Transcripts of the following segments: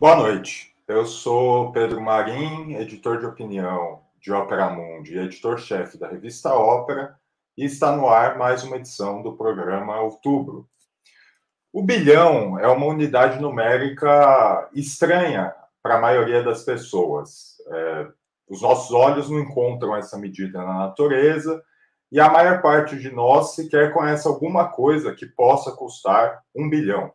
Boa noite. Eu sou Pedro Marim, editor de opinião de Ópera Mundi e editor-chefe da revista Ópera, e está no ar mais uma edição do programa Outubro. O bilhão é uma unidade numérica estranha para a maioria das pessoas. É, os nossos olhos não encontram essa medida na natureza e a maior parte de nós sequer conhece alguma coisa que possa custar um bilhão.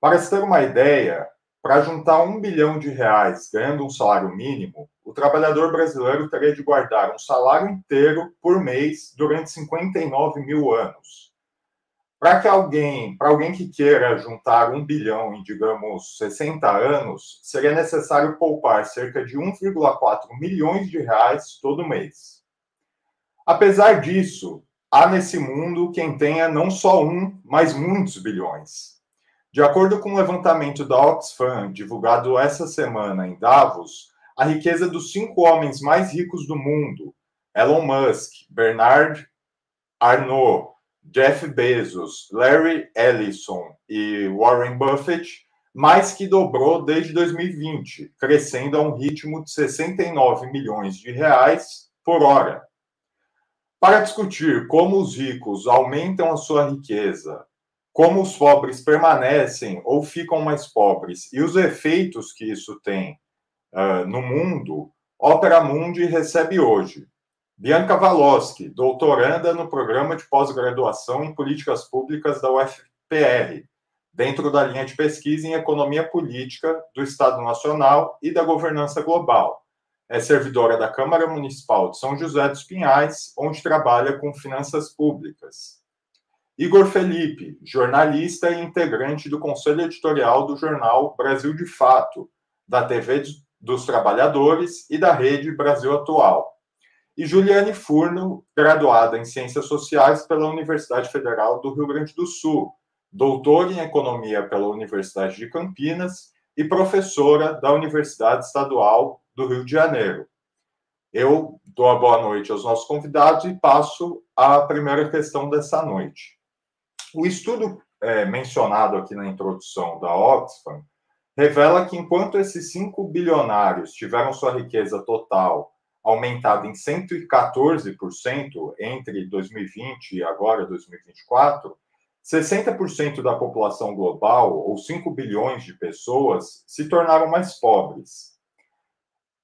Para se ter uma ideia, para juntar um bilhão de reais ganhando um salário mínimo, o trabalhador brasileiro teria de guardar um salário inteiro por mês durante 59 mil anos. Para que alguém, para alguém que queira juntar um bilhão em, digamos, 60 anos, seria necessário poupar cerca de 1,4 milhões de reais todo mês. Apesar disso, há nesse mundo quem tenha não só um, mas muitos bilhões. De acordo com o um levantamento da Oxfam, divulgado essa semana em Davos, a riqueza dos cinco homens mais ricos do mundo, Elon Musk, Bernard Arnault, Jeff Bezos, Larry Ellison e Warren Buffett, mais que dobrou desde 2020, crescendo a um ritmo de 69 milhões de reais por hora. Para discutir como os ricos aumentam a sua riqueza como os pobres permanecem ou ficam mais pobres e os efeitos que isso tem uh, no mundo, Opera Mundi recebe hoje Bianca Valoski, doutoranda no programa de pós-graduação em políticas públicas da UFPR, dentro da linha de pesquisa em economia política do Estado Nacional e da governança global. É servidora da Câmara Municipal de São José dos Pinhais, onde trabalha com finanças públicas. Igor Felipe, jornalista e integrante do conselho editorial do jornal Brasil de Fato, da TV dos Trabalhadores e da Rede Brasil Atual. E Juliane Furno, graduada em Ciências Sociais pela Universidade Federal do Rio Grande do Sul, doutora em Economia pela Universidade de Campinas e professora da Universidade Estadual do Rio de Janeiro. Eu dou a boa noite aos nossos convidados e passo à primeira questão dessa noite. O estudo é, mencionado aqui na introdução da Oxfam revela que enquanto esses cinco bilionários tiveram sua riqueza total aumentada em 114% entre 2020 e agora 2024, 60% da população global, ou 5 bilhões de pessoas, se tornaram mais pobres.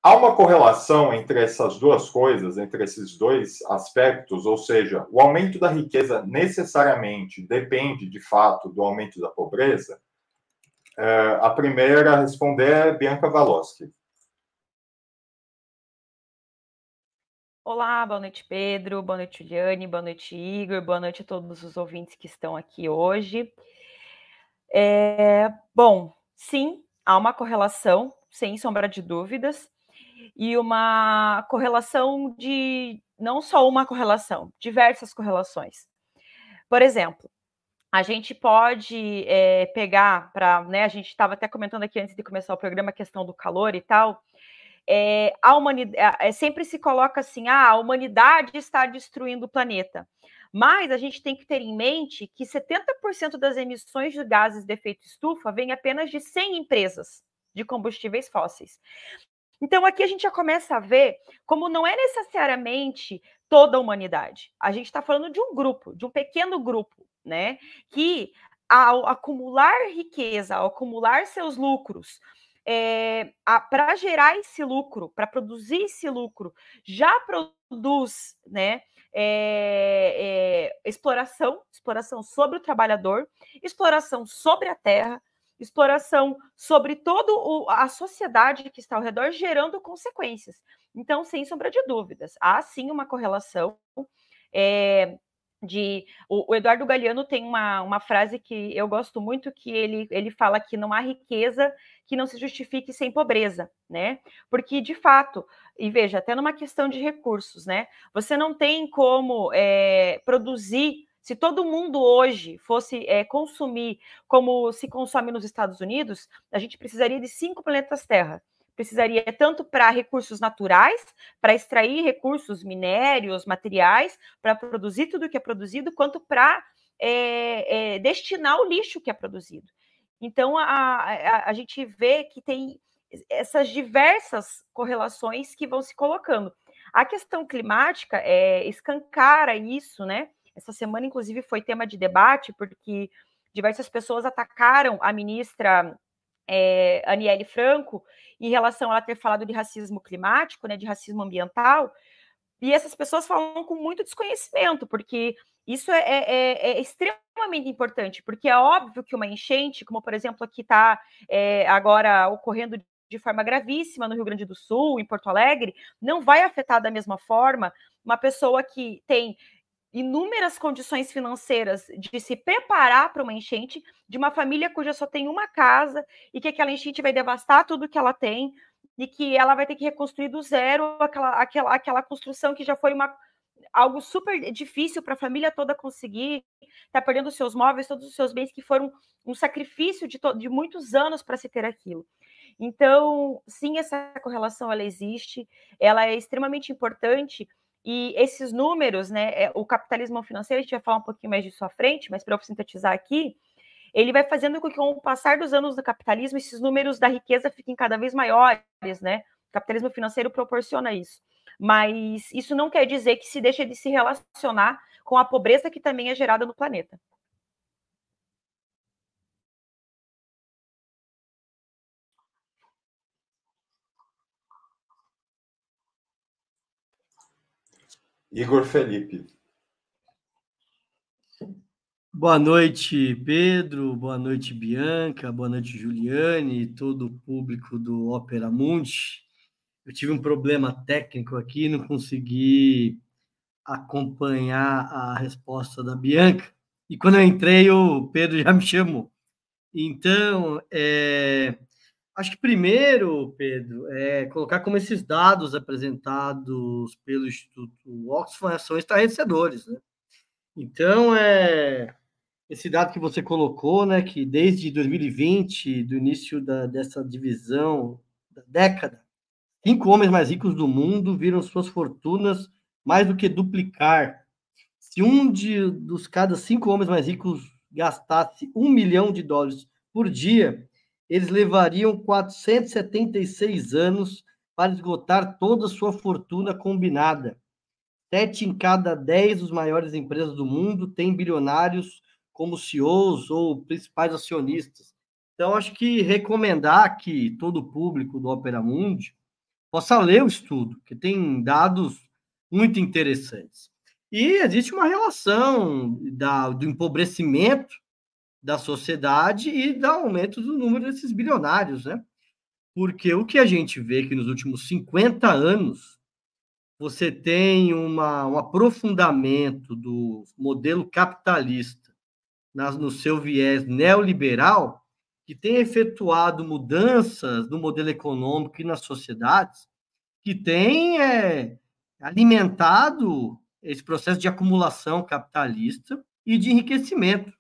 Há uma correlação entre essas duas coisas, entre esses dois aspectos, ou seja, o aumento da riqueza necessariamente depende, de fato, do aumento da pobreza? É, a primeira a responder é Bianca Valoski. Olá, boa noite, Pedro, boa noite, Juliane, boa noite, Igor, boa noite a todos os ouvintes que estão aqui hoje. É, bom, sim, há uma correlação, sem sombra de dúvidas, e uma correlação de não só uma correlação, diversas correlações. Por exemplo, a gente pode é, pegar para, né? A gente estava até comentando aqui antes de começar o programa a questão do calor e tal. É, a humanidade é, sempre se coloca assim: ah, a humanidade está destruindo o planeta. Mas a gente tem que ter em mente que 70% das emissões de gases de efeito estufa vêm apenas de 100 empresas de combustíveis fósseis. Então aqui a gente já começa a ver como não é necessariamente toda a humanidade. A gente está falando de um grupo, de um pequeno grupo, né? Que ao acumular riqueza, ao acumular seus lucros, é, para gerar esse lucro, para produzir esse lucro, já produz, né? É, é, exploração, exploração sobre o trabalhador, exploração sobre a terra, exploração sobre toda a sociedade que está ao redor, gerando consequências. Então, sem sombra de dúvidas, há sim uma correlação. É, de o, o, Eduardo Galeano tem uma, uma frase que eu gosto muito que ele, ele fala que não há riqueza que não se justifique sem pobreza, né? Porque de fato, e veja, até numa questão de recursos, né? Você não tem como é, produzir se todo mundo hoje fosse é, consumir como se consome nos Estados Unidos, a gente precisaria de cinco planetas Terra. Precisaria tanto para recursos naturais, para extrair recursos minérios, materiais, para produzir tudo o que é produzido, quanto para é, é, destinar o lixo que é produzido. Então, a, a, a gente vê que tem essas diversas correlações que vão se colocando. A questão climática é, escancara isso, né? Essa semana, inclusive, foi tema de debate, porque diversas pessoas atacaram a ministra é, Aniele Franco em relação a ela ter falado de racismo climático, né, de racismo ambiental, e essas pessoas falam com muito desconhecimento, porque isso é, é, é, é extremamente importante, porque é óbvio que uma enchente, como por exemplo aqui está é, agora ocorrendo de forma gravíssima no Rio Grande do Sul, em Porto Alegre, não vai afetar da mesma forma uma pessoa que tem inúmeras condições financeiras de se preparar para uma enchente, de uma família cuja só tem uma casa e que aquela enchente vai devastar tudo que ela tem e que ela vai ter que reconstruir do zero aquela, aquela, aquela construção que já foi uma, algo super difícil para a família toda conseguir, está perdendo seus móveis, todos os seus bens que foram um sacrifício de, de muitos anos para se ter aquilo. Então, sim, essa correlação ela existe, ela é extremamente importante e esses números, né, é, o capitalismo financeiro, a gente vai falar um pouquinho mais disso à frente, mas para eu sintetizar aqui, ele vai fazendo com que, com o passar dos anos do capitalismo, esses números da riqueza fiquem cada vez maiores, né? O capitalismo financeiro proporciona isso. Mas isso não quer dizer que se deixa de se relacionar com a pobreza que também é gerada no planeta. Igor Felipe. Boa noite, Pedro. Boa noite, Bianca. Boa noite, Juliane e todo o público do Opera Mundi. Eu tive um problema técnico aqui, não consegui acompanhar a resposta da Bianca. E quando eu entrei, o Pedro já me chamou. Então, é, acho que primeiro, Pedro, é colocar como esses dados apresentados pelo Instituto Oxfam são estarrecedores. Né? Então, é, esse dado que você colocou, né, que desde 2020, do início da, dessa divisão da década, cinco homens mais ricos do mundo viram suas fortunas mais do que duplicar. Se um de, dos cada cinco homens mais ricos gastasse um milhão de dólares por dia, eles levariam 476 anos para esgotar toda a sua fortuna combinada. Sete em cada dez dos maiores empresas do mundo têm bilionários como CEOs ou principais acionistas. Então, acho que recomendar que todo o público do Opera Mundi possa ler o estudo, que tem dados muito interessantes. E existe uma relação da, do empobrecimento da sociedade e do aumento do número desses bilionários, né? Porque o que a gente vê que nos últimos 50 anos você tem uma, um aprofundamento do modelo capitalista no seu viés neoliberal, que tem efetuado mudanças no modelo econômico e nas sociedades, que tem é, alimentado esse processo de acumulação capitalista e de enriquecimento.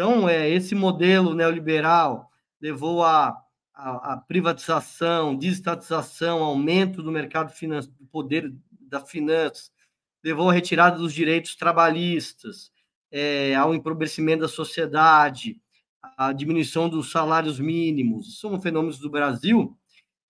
Então, é, esse modelo neoliberal levou a, a, a privatização, desestatização, aumento do mercado financeiro, do poder da finança, levou à retirada dos direitos trabalhistas, é, ao empobrecimento da sociedade, à diminuição dos salários mínimos. São fenômenos do Brasil,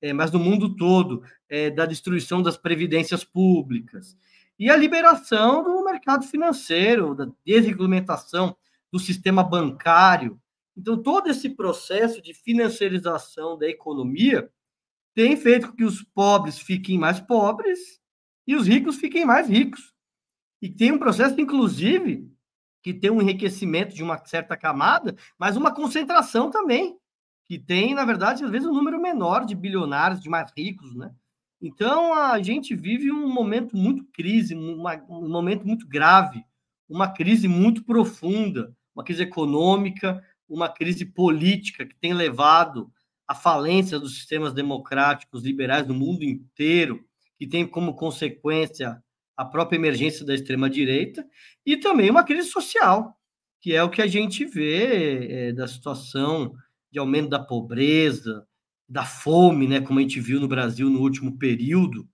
é, mas do mundo todo, é, da destruição das previdências públicas. E a liberação do mercado financeiro, da desregulamentação do sistema bancário. Então, todo esse processo de financiarização da economia tem feito com que os pobres fiquem mais pobres e os ricos fiquem mais ricos. E tem um processo, inclusive, que tem um enriquecimento de uma certa camada, mas uma concentração também, que tem, na verdade, às vezes um número menor de bilionários, de mais ricos, né? Então, a gente vive um momento muito crise, um momento muito grave, uma crise muito profunda, uma crise econômica, uma crise política que tem levado à falência dos sistemas democráticos liberais no mundo inteiro, que tem como consequência a própria emergência da extrema-direita e também uma crise social, que é o que a gente vê é, da situação de aumento da pobreza, da fome, né, como a gente viu no Brasil no último período.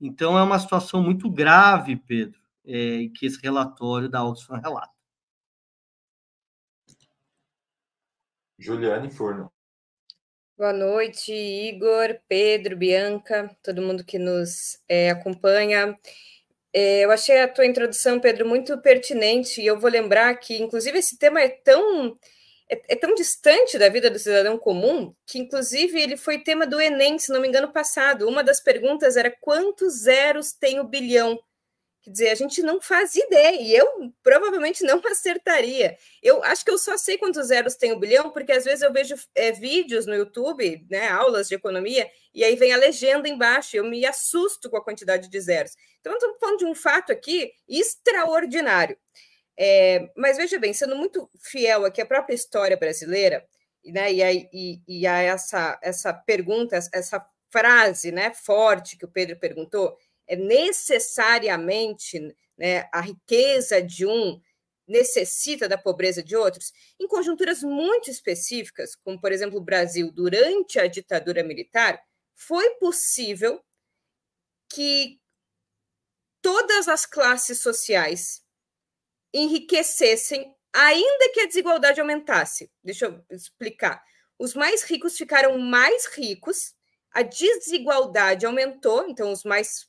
Então, é uma situação muito grave, Pedro, é, que esse relatório da Oxfam relata. Juliane Furno. Boa noite, Igor, Pedro, Bianca, todo mundo que nos é, acompanha. É, eu achei a tua introdução, Pedro, muito pertinente, e eu vou lembrar que, inclusive, esse tema é tão, é, é tão distante da vida do cidadão comum que, inclusive, ele foi tema do Enem, se não me engano, passado. Uma das perguntas era quantos zeros tem o bilhão? Quer dizer, a gente não faz ideia, e eu provavelmente não acertaria. Eu acho que eu só sei quantos zeros tem o bilhão, porque às vezes eu vejo é, vídeos no YouTube, né, aulas de economia, e aí vem a legenda embaixo, eu me assusto com a quantidade de zeros. Então, estamos falando de um fato aqui extraordinário. É, mas veja bem, sendo muito fiel aqui à própria história brasileira, né, e, a, e, e a essa, essa pergunta, essa frase né, forte que o Pedro perguntou, necessariamente né, a riqueza de um necessita da pobreza de outros, em conjunturas muito específicas, como por exemplo o Brasil durante a ditadura militar, foi possível que todas as classes sociais enriquecessem, ainda que a desigualdade aumentasse. Deixa eu explicar. Os mais ricos ficaram mais ricos, a desigualdade aumentou, então os mais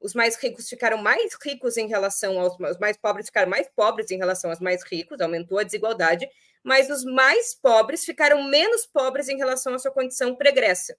os mais ricos ficaram mais ricos em relação aos os mais pobres ficaram mais pobres em relação aos mais ricos, aumentou a desigualdade, mas os mais pobres ficaram menos pobres em relação à sua condição pregressa.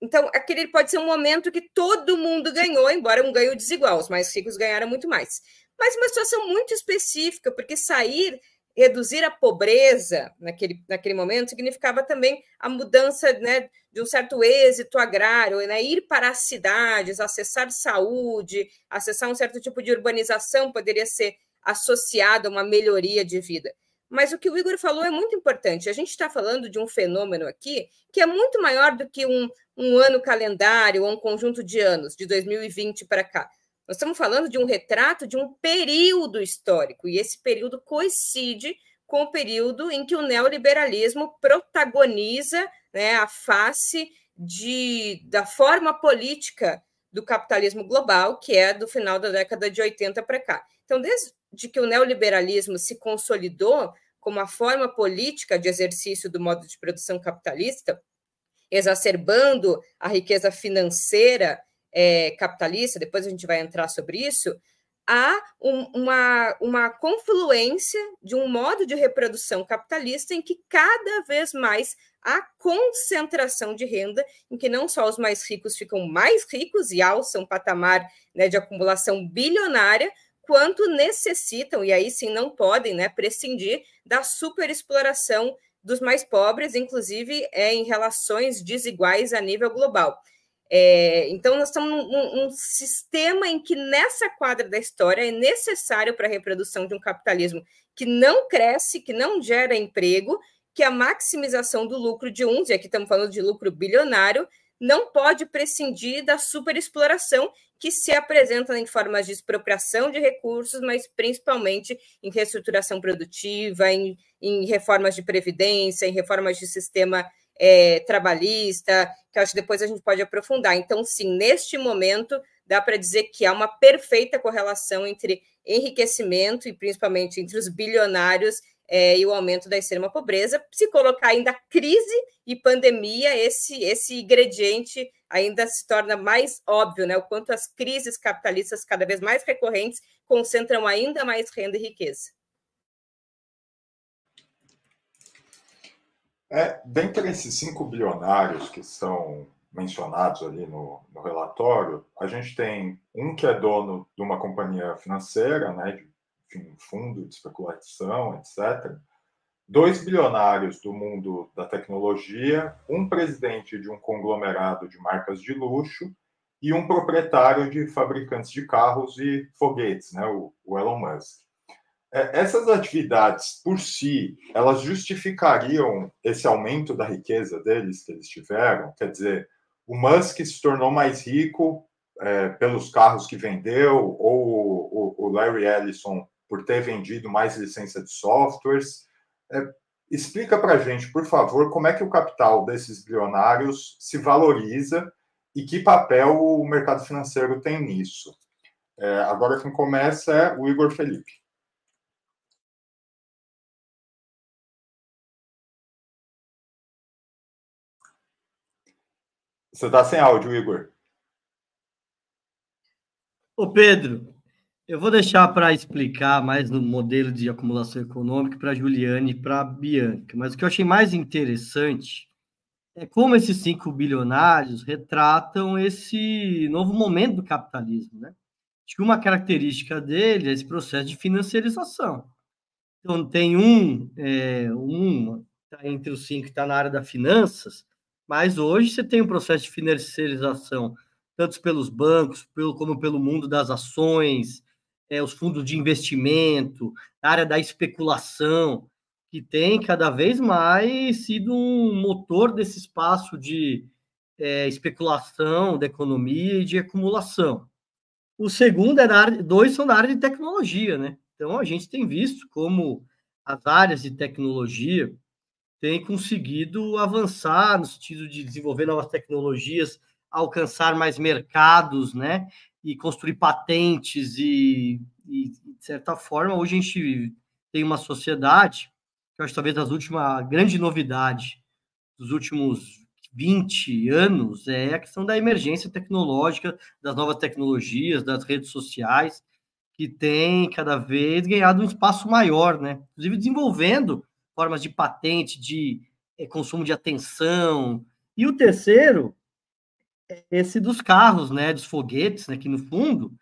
Então, aquele pode ser um momento que todo mundo ganhou, embora um ganho desigual, os mais ricos ganharam muito mais. Mas uma situação muito específica, porque sair reduzir a pobreza naquele, naquele momento significava também a mudança né, de um certo êxito agrário, né, ir para as cidades, acessar saúde, acessar um certo tipo de urbanização poderia ser associado a uma melhoria de vida. Mas o que o Igor falou é muito importante. A gente está falando de um fenômeno aqui que é muito maior do que um, um ano calendário ou um conjunto de anos, de 2020 para cá. Nós estamos falando de um retrato de um período histórico, e esse período coincide com o período em que o neoliberalismo protagoniza né, a face de, da forma política do capitalismo global, que é do final da década de 80 para cá. Então, desde que o neoliberalismo se consolidou como a forma política de exercício do modo de produção capitalista, exacerbando a riqueza financeira é, capitalista, depois a gente vai entrar sobre isso, há um, uma, uma confluência de um modo de reprodução capitalista em que cada vez mais há concentração de renda, em que não só os mais ricos ficam mais ricos e alçam um patamar né, de acumulação bilionária, quanto necessitam, e aí sim não podem né, prescindir da superexploração dos mais pobres, inclusive é, em relações desiguais a nível global. É, então, nós estamos num, num, sistema em que, nessa quadra da história, é necessário para a reprodução de um capitalismo que não cresce, que não gera emprego, que a maximização do lucro de uns, e aqui estamos falando de lucro bilionário, não pode prescindir da superexploração que se apresenta em formas de expropriação de recursos, mas principalmente em reestruturação produtiva, em, em reformas de previdência, em reformas de sistema é, trabalhista, que acho que depois a gente pode aprofundar. Então, sim, neste momento, dá para dizer que há uma perfeita correlação entre enriquecimento e principalmente entre os bilionários é, e o aumento da extrema pobreza. Se colocar ainda crise e pandemia, esse, esse ingrediente ainda se torna mais óbvio, né? O quanto as crises capitalistas cada vez mais recorrentes concentram ainda mais renda e riqueza. É, dentre esses cinco bilionários que são mencionados ali no, no, relatório, a gente tem um que é dono de uma companhia financeira, né, de enfim, fundo de especulação, etc. Dois bilionários do mundo da tecnologia, um presidente de um conglomerado de marcas de luxo e um proprietário de fabricantes de carros e foguetes, né, o, o Elon Musk. É, essas atividades por si, elas justificariam esse aumento da riqueza deles que eles tiveram? Quer dizer, o Musk se tornou mais rico é, pelos carros que vendeu, ou o, o, Larry Ellison por ter vendido mais licença de softwares. É, explica para a gente, por favor, como é que o capital desses bilionários se valoriza e que papel o mercado financeiro tem nisso. É, agora quem começa é o Igor Felipe. Você está sem áudio, Igor. Ô, Pedro, eu vou deixar para explicar mais no modelo de acumulação econômica para Juliane e para Bianca, mas o que eu achei mais interessante é como esses cinco bilionários retratam esse novo momento do capitalismo, né? Acho que uma característica dele é esse processo de financiarização. Então, tem um, é, um tá entre os cinco que está na área da finanças, mas hoje você tem um processo de financiarização, tanto pelos bancos, pelo, como pelo mundo das ações, é, os fundos de investimento, a área da especulação, que tem cada vez mais sido um motor desse espaço de é, especulação da economia e de acumulação. O segundo é da área, dois são da área de tecnologia, né? Então a gente tem visto como as áreas de tecnologia têm conseguido avançar no sentido de desenvolver novas tecnologias, alcançar mais mercados, né? e construir patentes e, e, de certa forma, hoje a gente tem uma sociedade, que eu acho talvez as últimas, grande novidade dos últimos 20 anos é a questão da emergência tecnológica, das novas tecnologias, das redes sociais, que tem cada vez ganhado um espaço maior, né? Inclusive desenvolvendo formas de patente, de é, consumo de atenção. E o terceiro esse dos carros, né, dos foguetes, né, que no fundo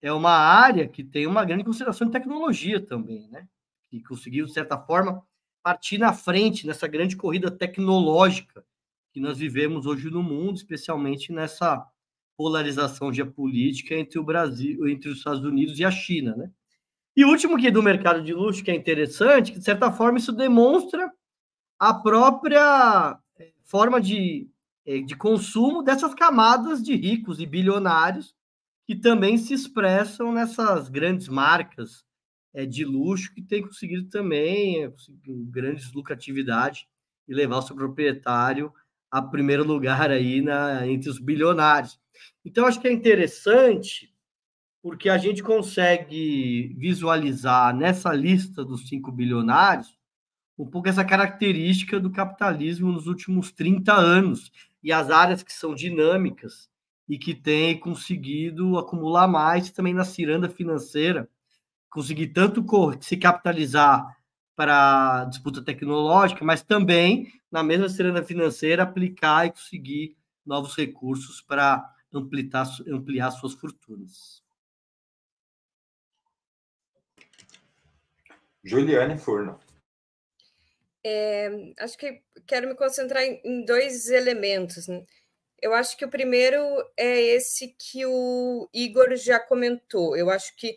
é uma área que tem uma grande consideração de tecnologia também, né, que conseguiu de certa forma partir na frente nessa grande corrida tecnológica que nós vivemos hoje no mundo, especialmente nessa polarização geopolítica entre o Brasil, entre os Estados Unidos e a China, né? E o último é do mercado de luxo que é interessante, que de certa forma isso demonstra a própria eh, forma de é, de consumo dessas camadas de ricos e bilionários que também se expressam nessas grandes marcas é, de luxo que têm conseguido também grandes lucratividade e levar o seu proprietário a primeiro lugar aí na, entre os bilionários. Então, acho que é interessante porque a gente consegue visualizar nessa lista dos cinco bilionários um pouco essa característica do capitalismo nos últimos 30 anos, e as áreas que são dinâmicas e que têm conseguido acumular mais também na ciranda financeira, conseguir tanto se capitalizar para disputa tecnológica, mas também na mesma ciranda financeira aplicar e conseguir novos recursos para ampliar, ampliar suas fortunas. Juliane Furno. É, acho que quero me concentrar em, dois elementos. Né? Eu acho que o primeiro é esse que o Igor já comentou. Eu acho que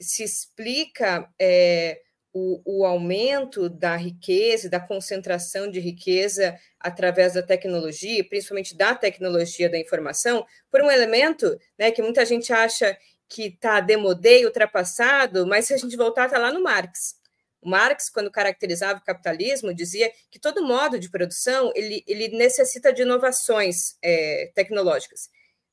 se explica é, o, o, aumento da riqueza, da concentração de riqueza através da tecnologia, principalmente da tecnologia da informação, por um elemento né, que muita gente acha que está demodê, ultrapassado, mas se a gente voltar, está lá no Marx. Marx, quando caracterizava o capitalismo, dizia que todo modo de produção ele, ele necessita de inovações é, tecnológicas.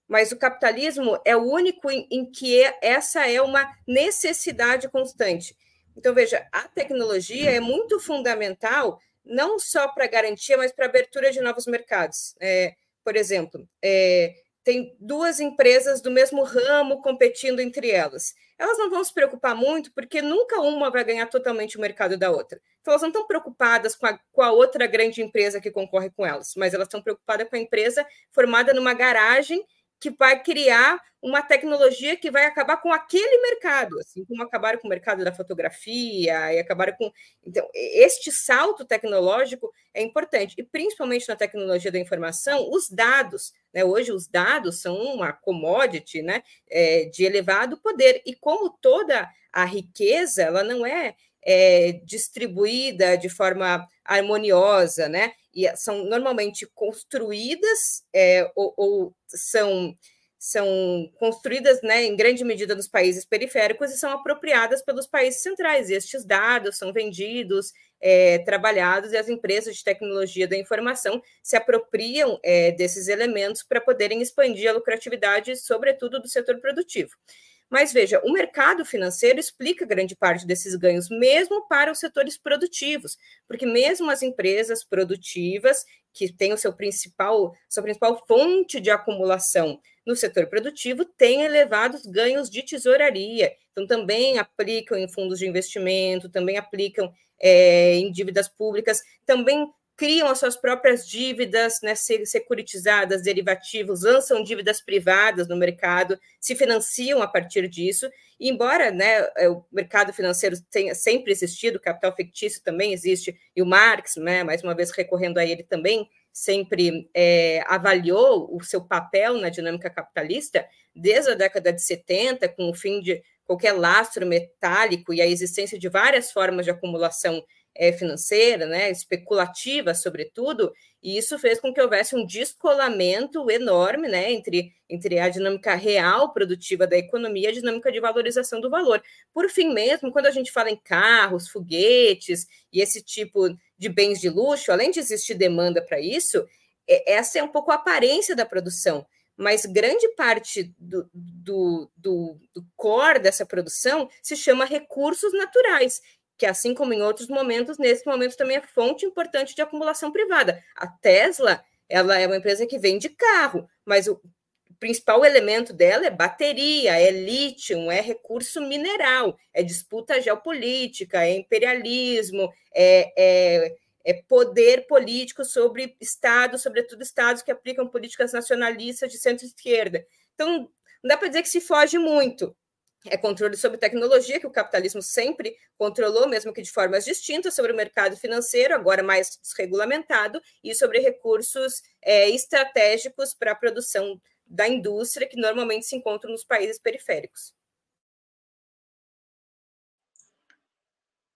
Mas o capitalismo é o único em, em que é, essa é uma necessidade constante. Então, veja, a tecnologia é muito fundamental, não só para garantia, mas para abertura de novos mercados. É, por exemplo, é, tem duas empresas do mesmo ramo competindo entre elas. Elas não vão se preocupar muito, porque nunca uma vai ganhar totalmente o mercado da outra. Então, elas não estão preocupadas com a, com a outra grande empresa que concorre com elas, mas elas estão preocupadas com a empresa formada numa garagem que vai criar uma tecnologia que vai acabar com aquele mercado, assim como acabaram com o mercado da fotografia e acabaram com. Então, este salto tecnológico é importante, e principalmente na tecnologia da informação, os dados. Né? Hoje, os dados são uma commodity né? É, de elevado poder, e como toda a riqueza, ela não é é, distribuída de forma harmoniosa, né? E são normalmente construídas é, ou, ou, são, são construídas né, em grande medida nos países periféricos e são apropriadas pelos países centrais. E estes dados são vendidos, é, trabalhados, e as empresas de tecnologia da informação se apropriam é, desses elementos para poderem expandir a lucratividade, sobretudo do setor produtivo. Mas veja, o mercado financeiro explica grande parte desses ganhos, mesmo para os setores produtivos, porque mesmo as empresas produtivas que têm o seu principal, sua principal fonte de acumulação no setor produtivo, têm elevados ganhos de tesouraria. Então, também aplicam em fundos de investimento, também aplicam é, em dívidas públicas, também criam as suas próprias dívidas né, securitizadas, derivativos, lançam dívidas privadas no mercado, se financiam a partir disso. E embora né, é, o mercado financeiro tenha sempre existido, o capital fictício também existe, e o Marx, né, mais uma vez recorrendo a ele também, sempre é, avaliou o seu papel na dinâmica capitalista, desde a década de 70, com o fim de qualquer lastro metálico e a existência de várias formas de acumulação é, financeira, né, especulativa, sobretudo, e isso fez com que houvesse um descolamento enorme né, entre, entre a dinâmica real produtiva da economia e a dinâmica de valorização do valor. Por fim mesmo, quando a gente fala em carros, foguetes e esse tipo de bens de luxo, além de existir demanda para isso, é, essa é um pouco a aparência da produção mas grande parte do, do, do, do, core dessa produção se chama recursos naturais, que assim como em outros momentos, nesse momento também é fonte importante de acumulação privada. A Tesla, ela é uma empresa que vende carro, mas o principal elemento dela é bateria, é lítio, é recurso mineral, é disputa geopolítica, é imperialismo, é, é, é poder político sobre estados, sobretudo estados que aplicam políticas nacionalistas de centro-esquerda. Então, não dá para dizer que se foge muito, é controle sobre tecnologia, que o capitalismo sempre controlou, mesmo que de formas distintas, sobre o mercado financeiro, agora mais desregulamentado, e sobre recursos é, estratégicos para a produção da indústria, que normalmente se encontram nos países periféricos.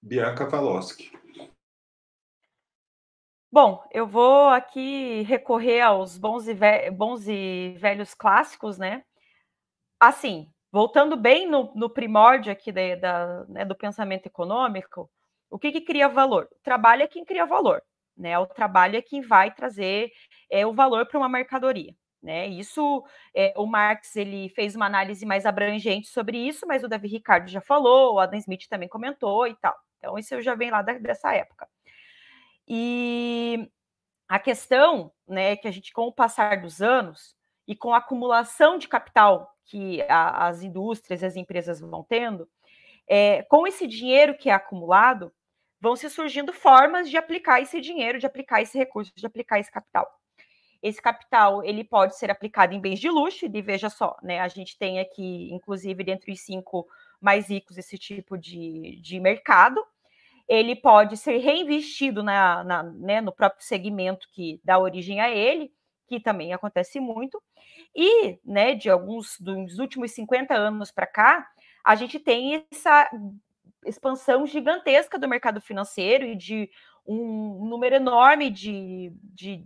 Bianca Valosky. Bom, eu vou aqui recorrer aos bons e, bons e velhos clássicos, né? Assim, voltando bem no, no primórdio aqui da, da né, do pensamento econômico, o que, que cria valor? O trabalho é quem cria valor, né? O trabalho é quem vai trazer é, o valor para uma mercadoria. Né? Isso, é, o Marx ele fez uma análise mais abrangente sobre isso, mas o Davi Ricardo já falou, o Adam Smith também comentou e tal. Então, isso já vem lá da, dessa época. E a questão, né, que a gente, com o passar dos anos e com a acumulação de capital que a, as indústrias e as empresas vão tendo, é, com esse dinheiro que é acumulado, vão se surgindo formas de aplicar esse dinheiro, de aplicar esse recurso, de aplicar esse capital. Esse capital ele pode ser aplicado em bens de luxo, e veja só, né? A gente tem aqui, inclusive, dentro dos cinco mais ricos, esse tipo de, de mercado. Ele pode ser reinvestido na, na né, no próprio segmento que dá origem a ele, que também acontece muito. E, né, de alguns dos últimos 50 anos para cá, a gente tem essa expansão gigantesca do mercado financeiro e de um número enorme de, de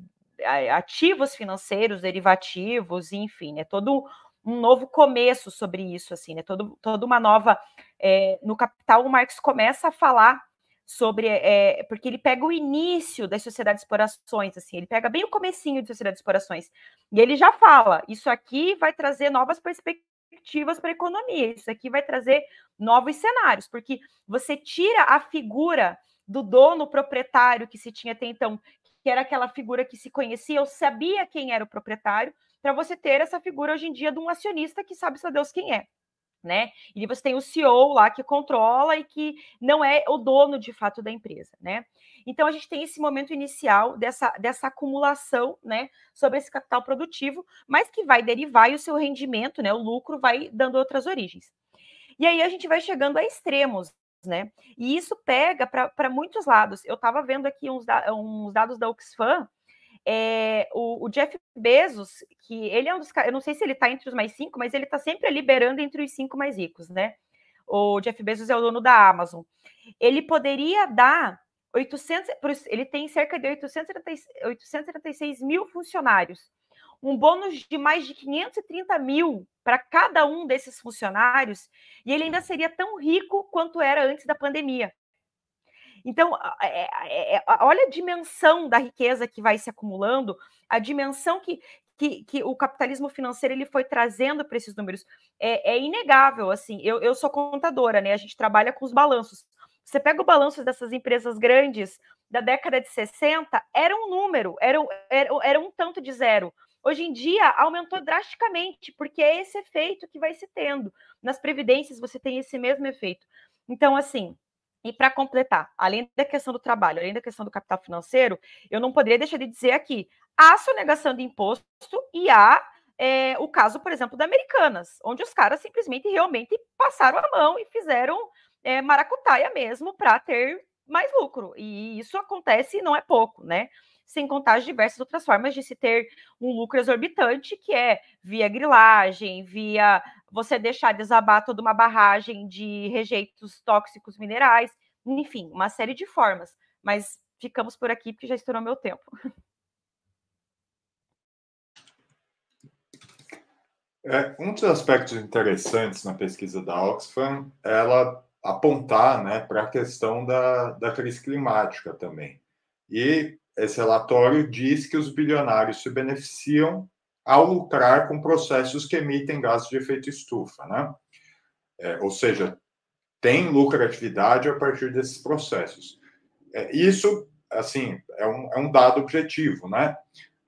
ativos financeiros, derivativos, enfim, é né, todo um novo começo sobre isso, assim, né? Todo, toda uma nova. É, no Capital, o Marx começa a falar sobre é, porque ele pega o início das sociedades por ações, assim, ele pega bem o comecinho de sociedades por ações, e ele já fala, isso aqui vai trazer novas perspectivas para a economia, isso aqui vai trazer novos cenários, porque você tira a figura do dono proprietário que se tinha até então, que era aquela figura que se conhecia, eu sabia quem era o proprietário, para você ter essa figura hoje em dia de um acionista que sabe só Deus quem é né? E você tem o CEO lá que controla e que não é o dono de fato da empresa, né? Então a gente tem esse momento inicial dessa, dessa acumulação, né, sobre esse capital produtivo, mas que vai derivar e o seu rendimento, né, o lucro vai dando outras origens. E aí a gente vai chegando a extremos, né? E isso pega para muitos lados. Eu estava vendo aqui uns, da, uns dados da Oxfam é, o, o, Jeff Bezos, que ele é um dos caras, eu não sei se ele está entre os mais cinco, mas ele está sempre liberando entre os cinco mais ricos, né? O Jeff Bezos é o dono da Amazon. Ele poderia dar 800, ele tem cerca de 876 mil funcionários. Um bônus de mais de 530 mil para cada um desses funcionários, e ele ainda seria tão rico quanto era antes da pandemia. Então, é, é, é, olha a dimensão da riqueza que vai se acumulando, a dimensão que, que, que o capitalismo financeiro ele foi trazendo para esses números. É, é, inegável, assim. Eu, eu sou contadora, né? A gente trabalha com os balanços. Você pega o balanço dessas empresas grandes da década de 60, era um número, era, era, era um tanto de zero. Hoje em dia aumentou drasticamente, porque é esse efeito que vai se tendo. Nas previdências você tem esse mesmo efeito. Então, assim, e para completar, além da questão do trabalho, além da questão do capital financeiro, eu não poderia deixar de dizer aqui: há sonegação de imposto e há é, o caso, por exemplo, da Americanas, onde os caras simplesmente realmente passaram a mão e fizeram é, maracutaia mesmo para ter mais lucro. E isso acontece e não é pouco, né? Sem contar as diversas outras formas de se ter um lucro exorbitante, que é via grilagem, via você deixar desabar toda uma barragem de rejeitos tóxicos minerais, enfim, uma série de formas. Mas ficamos por aqui porque já estourou meu tempo. É, um dos aspectos interessantes na pesquisa da Oxfam é ela apontar né, para a questão da, da crise climática também. E esse relatório diz que os bilionários se beneficiam ao lucrar com processos que emitem gases de efeito estufa, né? É, ou seja, tem lucratividade a partir desses processos. É, isso, assim, é um, é um dado objetivo, né?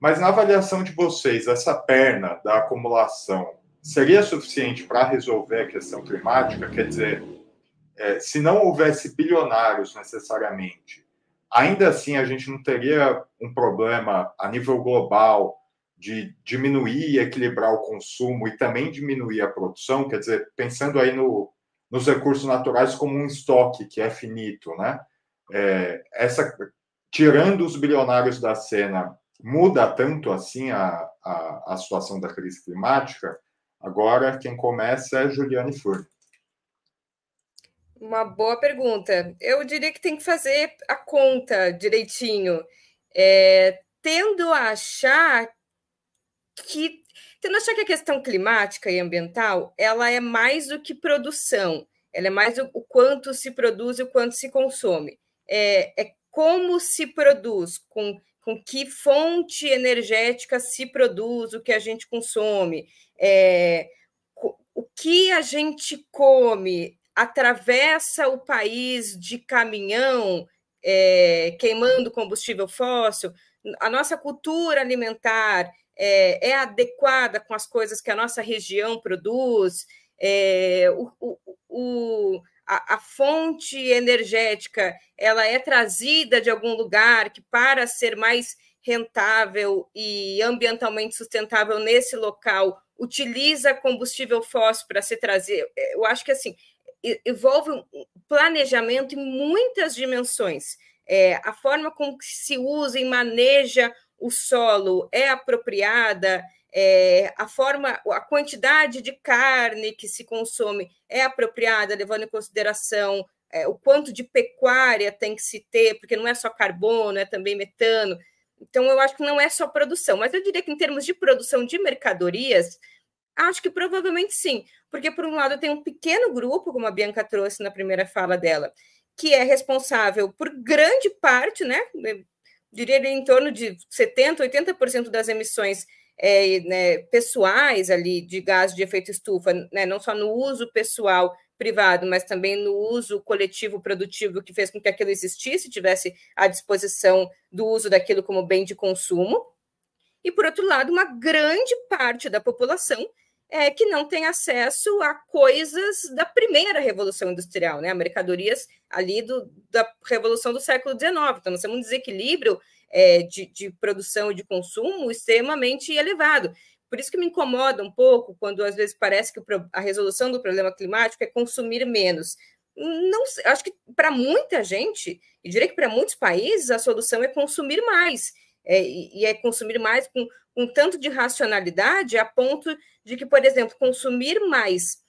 Mas na avaliação de vocês, essa perna da acumulação seria suficiente para resolver a questão climática? Quer dizer, é, se não houvesse bilionários necessariamente, ainda assim a gente não teria um problema a nível global de diminuir e equilibrar o consumo e também diminuir a produção, quer dizer, pensando aí no, nos recursos naturais como um estoque que é finito, né? É, essa, tirando os bilionários da cena, muda tanto assim a, a, a situação da crise climática? Agora, quem começa é Juliane Furno. Uma boa pergunta. Eu diria que tem que fazer a conta direitinho. É, tendo a achar que tendo achar que a questão climática e ambiental ela é mais do que produção, ela é mais o, o quanto se produz e o quanto se consome. É, é como se produz, com, com que fonte energética se produz o que a gente consome, é, o que a gente come atravessa o país de caminhão, é, queimando combustível fóssil, a nossa cultura alimentar é, é adequada com as coisas que a nossa região produz, é, o, o, o a, a, fonte energética ela é trazida de algum lugar que para ser mais rentável e ambientalmente sustentável nesse local utiliza combustível fóssil para se trazer. É, eu acho que assim envolve um planejamento em muitas dimensões. É, a forma como se usa e maneja o solo é apropriada, é, a forma, a quantidade de carne que se consome é apropriada, levando em consideração é, o quanto de pecuária tem que se ter, porque não é só carbono, é também metano. Então, eu acho que não é só produção, mas eu diria que em termos de produção de mercadorias, acho que provavelmente sim, porque por um lado tem um pequeno grupo, como a Bianca trouxe na primeira fala dela, que é responsável por grande parte, né, diria em torno de 70%, 80% das emissões é, né, pessoais ali de gás de efeito estufa, né, não só no uso pessoal privado, mas também no uso coletivo produtivo que fez com que aquilo existisse, tivesse à disposição do uso daquilo como bem de consumo. E, por outro lado, uma grande parte da população é, que não tem acesso a coisas da primeira revolução industrial, né? A mercadorias ali do, da revolução do século XIX. Então, nós temos um desequilíbrio é, de, de produção e de consumo extremamente elevado. Por isso que me incomoda um pouco quando às vezes parece que a resolução do problema climático é consumir menos. Não, acho que para muita gente, e diria que para muitos países, a solução é consumir mais. É, e é consumir mais com um tanto de racionalidade a ponto de que, por exemplo, consumir mais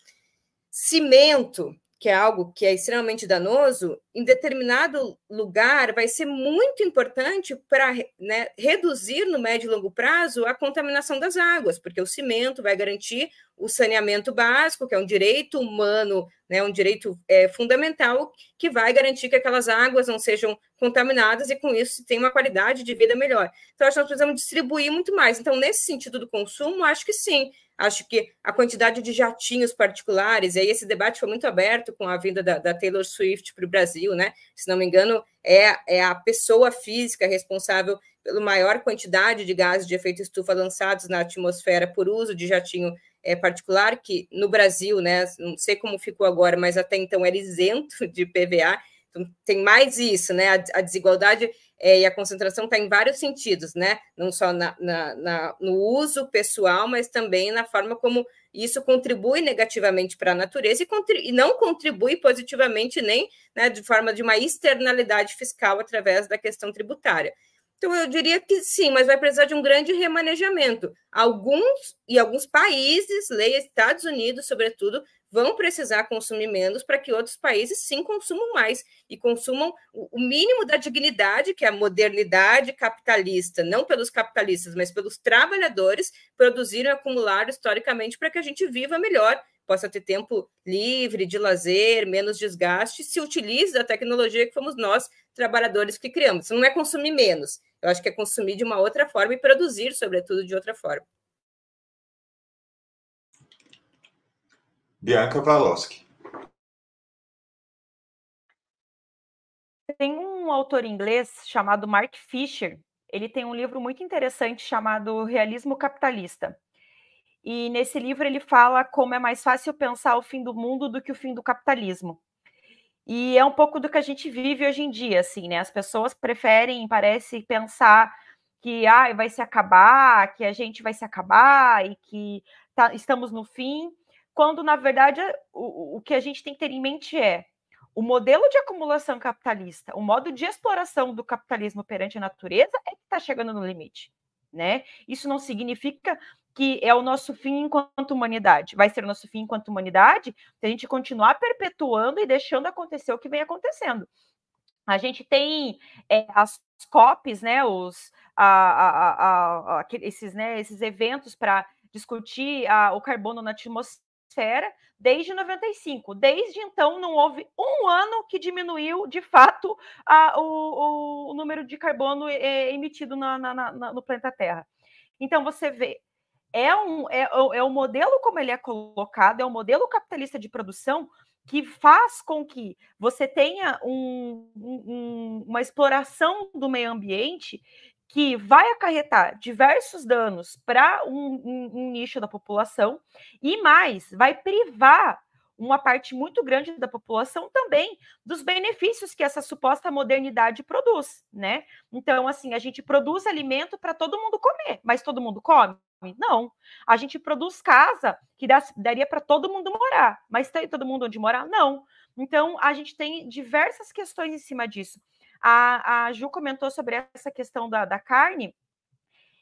cimento, que é algo que é extremamente danoso, em determinado lugar vai ser muito importante para né, reduzir no médio e longo prazo a contaminação das águas, porque o cimento vai garantir o saneamento básico, que é um direito humano, né, um direito é, fundamental, que vai garantir que aquelas águas não sejam contaminadas e, com isso, tem uma qualidade de vida melhor. Então, acho que nós precisamos distribuir muito mais. Então, nesse sentido do consumo, acho que sim. Acho que a quantidade de jatinhos particulares, e aí esse debate foi muito aberto com a vinda da, da Taylor Swift para o Brasil, né? Se não me engano, é, é a pessoa física responsável pela maior quantidade de gases de efeito estufa lançados na atmosfera por uso de jatinho é, particular, que no Brasil, né? Não sei como ficou agora, mas até então era isento de PVA. Então, tem mais isso, né? A, a desigualdade é, e a concentração está em vários sentidos, né? Não só na, na, na, no uso pessoal, mas também na forma como isso contribui negativamente para a natureza e, e, não contribui positivamente nem né, de forma de uma externalidade fiscal através da questão tributária. Então, eu diria que sim, mas vai precisar de um grande remanejamento. Alguns e alguns países, leia Estados Unidos, sobretudo, vão precisar consumir menos para que outros países sim consumam mais e consumam o mínimo da dignidade, que é a modernidade capitalista, não pelos capitalistas, mas pelos trabalhadores, produziram e acumularam historicamente para que a gente viva melhor, possa ter tempo livre, de lazer, menos desgaste, se utilize da tecnologia que fomos nós, trabalhadores, que criamos. Não é consumir menos, eu acho que é consumir de uma outra forma e produzir, sobretudo, de outra forma. Bianca Walowski. Tem um autor inglês chamado Mark Fisher. Ele tem um livro muito interessante chamado Realismo Capitalista. E nesse livro ele fala como é mais fácil pensar o fim do mundo do que o fim do capitalismo. E é um pouco do que a gente vive hoje em dia, assim, né? As pessoas preferem, parece, pensar que ah, vai se acabar, que a gente vai se acabar e que tá, estamos no fim, quando na verdade o, o que a gente tem que ter em mente é o modelo de acumulação capitalista, o modo de exploração do capitalismo perante a natureza é que está chegando no limite, né? Isso não significa que é o nosso fim enquanto humanidade. Vai ser o nosso fim enquanto humanidade se a gente continuar perpetuando e deixando acontecer o que vem acontecendo. A gente tem é, as COPs, né, os, a, a, a, esses, né, esses eventos para discutir o carbono na atmosfera atmosfera desde 95. Desde então, não houve um ano que diminuiu, de fato, a, o, o, número de carbono é, emitido na, na, na, no planeta Terra. Então, você vê, é um, é, é o modelo como ele é colocado, é o modelo capitalista de produção que faz com que você tenha um, um, uma exploração do meio ambiente que vai acarretar diversos danos para um, um, um, nicho da população e mais vai privar uma parte muito grande da população também dos benefícios que essa suposta modernidade produz, né? Então, assim, a gente produz alimento para todo mundo comer, mas todo mundo come? Não. A gente produz casa que dá, daria para todo mundo morar, mas tem todo mundo onde morar? Não. Então, a gente tem diversas questões em cima disso. A, a Ju comentou sobre essa questão da, da carne.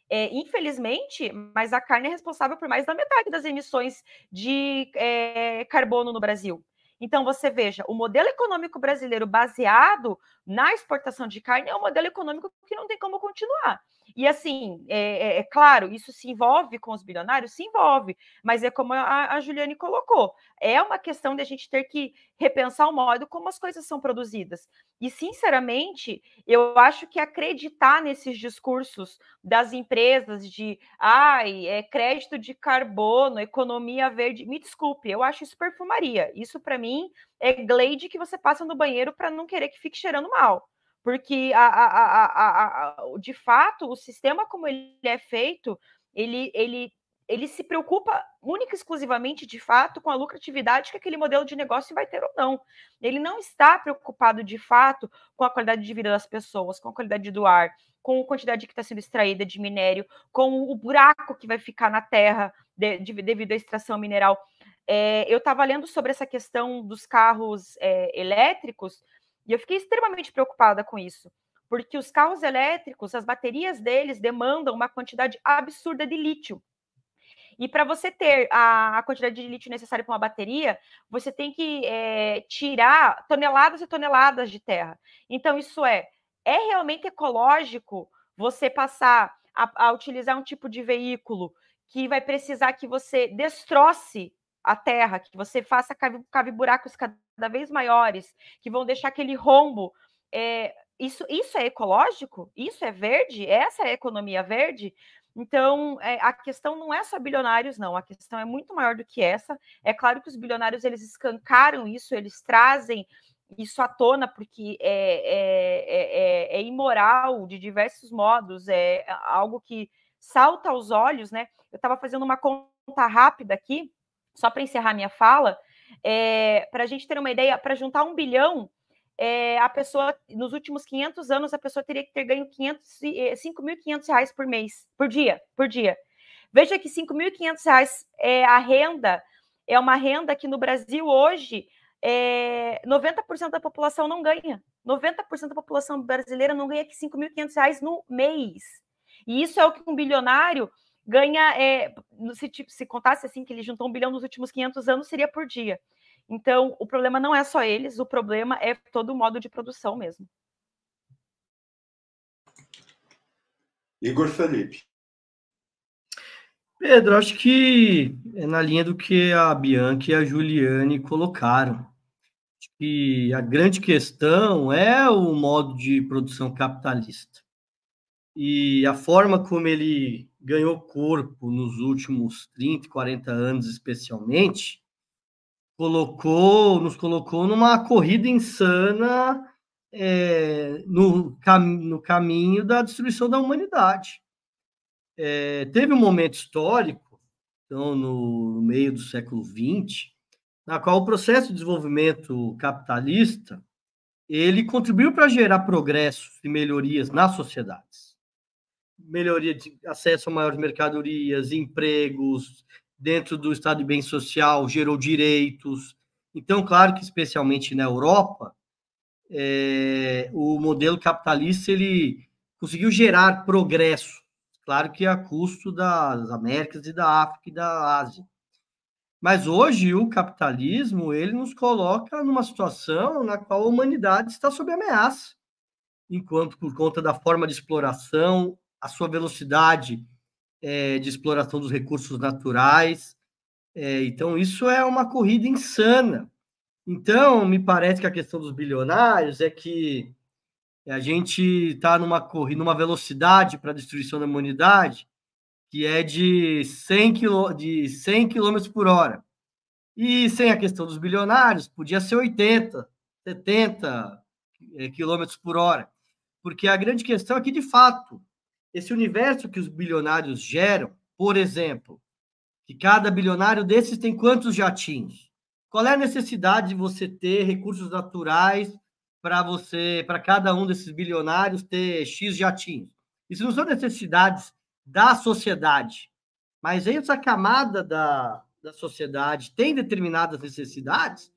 É, infelizmente, mas a carne é responsável por mais da metade das emissões de é, carbono no Brasil. Então, você veja, o modelo econômico brasileiro baseado na exportação de carne é um modelo econômico que não tem como continuar. E assim, é, é, é, claro, isso se envolve com os bilionários? Se envolve, mas é como a, a Juliane colocou: é uma questão de a gente ter que repensar o modo como as coisas são produzidas. E, sinceramente, eu acho que acreditar nesses discursos das empresas de ai, é crédito de carbono, economia verde, me desculpe, eu acho isso perfumaria. Isso, para mim, é Glade que você passa no banheiro para não querer que fique cheirando mal porque a, a, a, de fato o sistema como ele é feito, ele, ele, ele se preocupa única e exclusivamente, de fato, com a lucratividade que aquele modelo de negócio vai ter ou não. Ele não está preocupado, de fato, com a qualidade de vida das pessoas, com a qualidade do ar, com a quantidade que está sendo extraída de minério, com o buraco que vai ficar na terra de, de, devido à extração mineral. É, eu estava lendo sobre essa questão dos carros é, elétricos e eu fiquei extremamente preocupada com isso, porque os carros elétricos, as baterias deles demandam uma quantidade absurda de lítio. E para você ter a, a, quantidade de lítio necessária para uma bateria, você tem que é, tirar toneladas e toneladas de terra. Então, isso é, é realmente ecológico você passar a, a utilizar um tipo de veículo que vai precisar que você destroce a terra, que você faça cave, buracos cada vez maiores, que vão deixar aquele rombo. É, isso, isso é ecológico? Isso é verde? Essa é a economia verde? Então, é, a questão não é só bilionários, não. A questão é muito maior do que essa. É claro que os bilionários eles escancaram isso, eles trazem isso à tona porque é, é, é, é imoral de diversos modos, é algo que salta aos olhos, né? Eu estava fazendo uma conta rápida aqui só para encerrar minha fala, é, para a gente ter uma ideia, para juntar um bilhão, é, a pessoa, nos últimos 500 anos, a pessoa teria que ter ganho 5.500 é, reais por mês, por dia, por dia. Veja que 5.500 reais é a renda, é uma renda que no Brasil hoje é, 90% da população não ganha. 90% da população brasileira não ganha que 5.500 reais no mês. E isso é o que um bilionário ganha, é, se, se contasse assim que ele juntou um bilhão nos últimos 500 anos, seria por dia. Então, o problema não é só eles, o problema é todo o modo de produção mesmo. Igor Felipe. Pedro, acho que é na linha do que a Bianca e a Juliane colocaram. Acho que a grande questão é o modo de produção capitalista. E a forma como ele ganhou corpo nos últimos 30, 40 anos, especialmente, colocou, nos colocou numa corrida insana é, no, cam no caminho da destruição da humanidade. É, teve um momento histórico, então, no meio do século XX, na qual o processo de desenvolvimento capitalista ele contribuiu para gerar progressos e melhorias nas sociedades melhoria de acesso a maiores mercadorias, empregos, dentro do estado de bem social, gerou direitos. Então, claro que especialmente na Europa, é, o modelo capitalista ele conseguiu gerar progresso, claro que a custo das Américas e da África e da Ásia. Mas hoje o capitalismo ele nos coloca numa situação na qual a humanidade está sob ameaça, enquanto por conta da forma de exploração, a sua velocidade é, de exploração dos recursos naturais. É, então, isso é uma corrida insana. Então, me parece que a questão dos bilionários é que a gente está numa corrida, numa velocidade para a destruição da humanidade que é de 100 km, de 100 km por hora. E sem a questão dos bilionários, podia ser 80, 70 km por hora. Porque a grande questão é que, de fato, esse universo que os bilionários geram, por exemplo, que cada bilionário desses tem quantos jatinhos? Qual é a necessidade de você ter recursos naturais para você, para cada um desses bilionários ter X jatinhos? Isso não são necessidades da sociedade, mas essa camada da, da sociedade tem determinadas necessidades,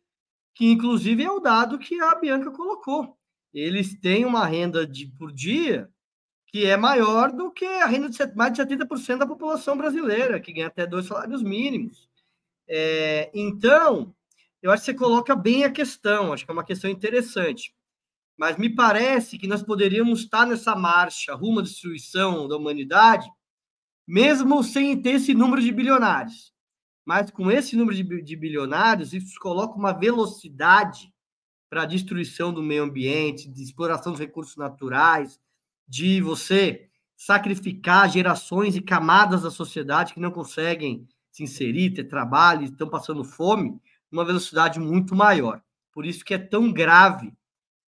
que inclusive é o dado que a Bianca colocou. Eles têm uma renda de por dia que é maior do que a renda de mais de 70% da população brasileira, que ganha até dois salários mínimos. É, então, eu acho que você coloca bem a questão, acho que é uma questão interessante. Mas me parece que nós poderíamos estar nessa marcha rumo à destruição da humanidade, mesmo sem ter esse número de bilionários. Mas com esse número de, de bilionários, isso coloca uma velocidade para a destruição do meio ambiente, de exploração dos recursos naturais, de você sacrificar gerações e camadas da sociedade que não conseguem se inserir, ter trabalho, estão passando fome, uma velocidade muito maior. Por isso que é tão grave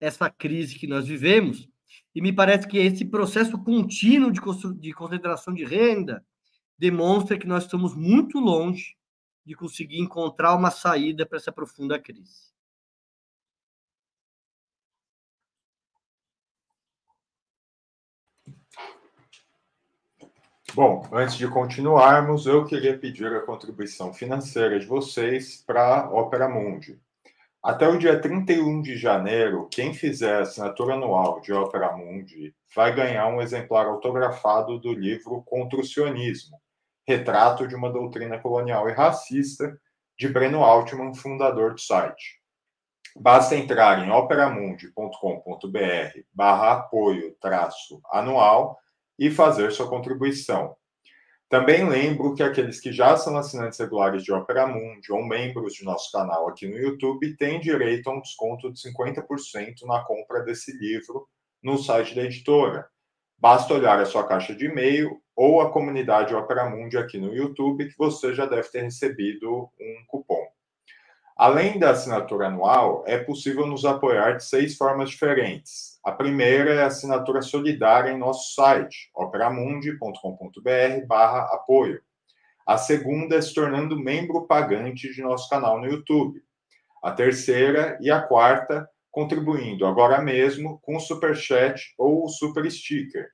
essa crise que nós vivemos. E me parece que esse processo contínuo de, de concentração de renda demonstra que nós estamos muito longe de conseguir encontrar uma saída para essa profunda crise. Bom, antes de continuarmos, eu queria pedir a contribuição financeira de vocês para a Opera Mundi. Até o dia 31 de janeiro, quem fizer a assinatura anual de Opera Mundi vai ganhar um exemplar autografado do livro Contra o Sionismo, Retrato de uma Doutrina Colonial e Racista, de Breno Altman, fundador do site. Basta entrar em operamundi.com.br barra apoio traço anual e fazer sua contribuição. Também lembro que aqueles que já são assinantes regulares de Opera Mundi ou membros de nosso canal aqui no YouTube têm direito a um desconto de 50% na compra desse livro no site da editora. Basta olhar a sua caixa de e-mail ou a comunidade Opera Mundi aqui no YouTube que você já deve ter recebido um cupom. Além da assinatura anual, é possível nos apoiar de seis formas diferentes. A primeira é a assinatura solidária em nosso site, operamundi.com.br apoio. A segunda é se tornando membro pagante de nosso canal no YouTube. A terceira e a quarta, contribuindo agora mesmo com o Super Chat ou o Super Sticker.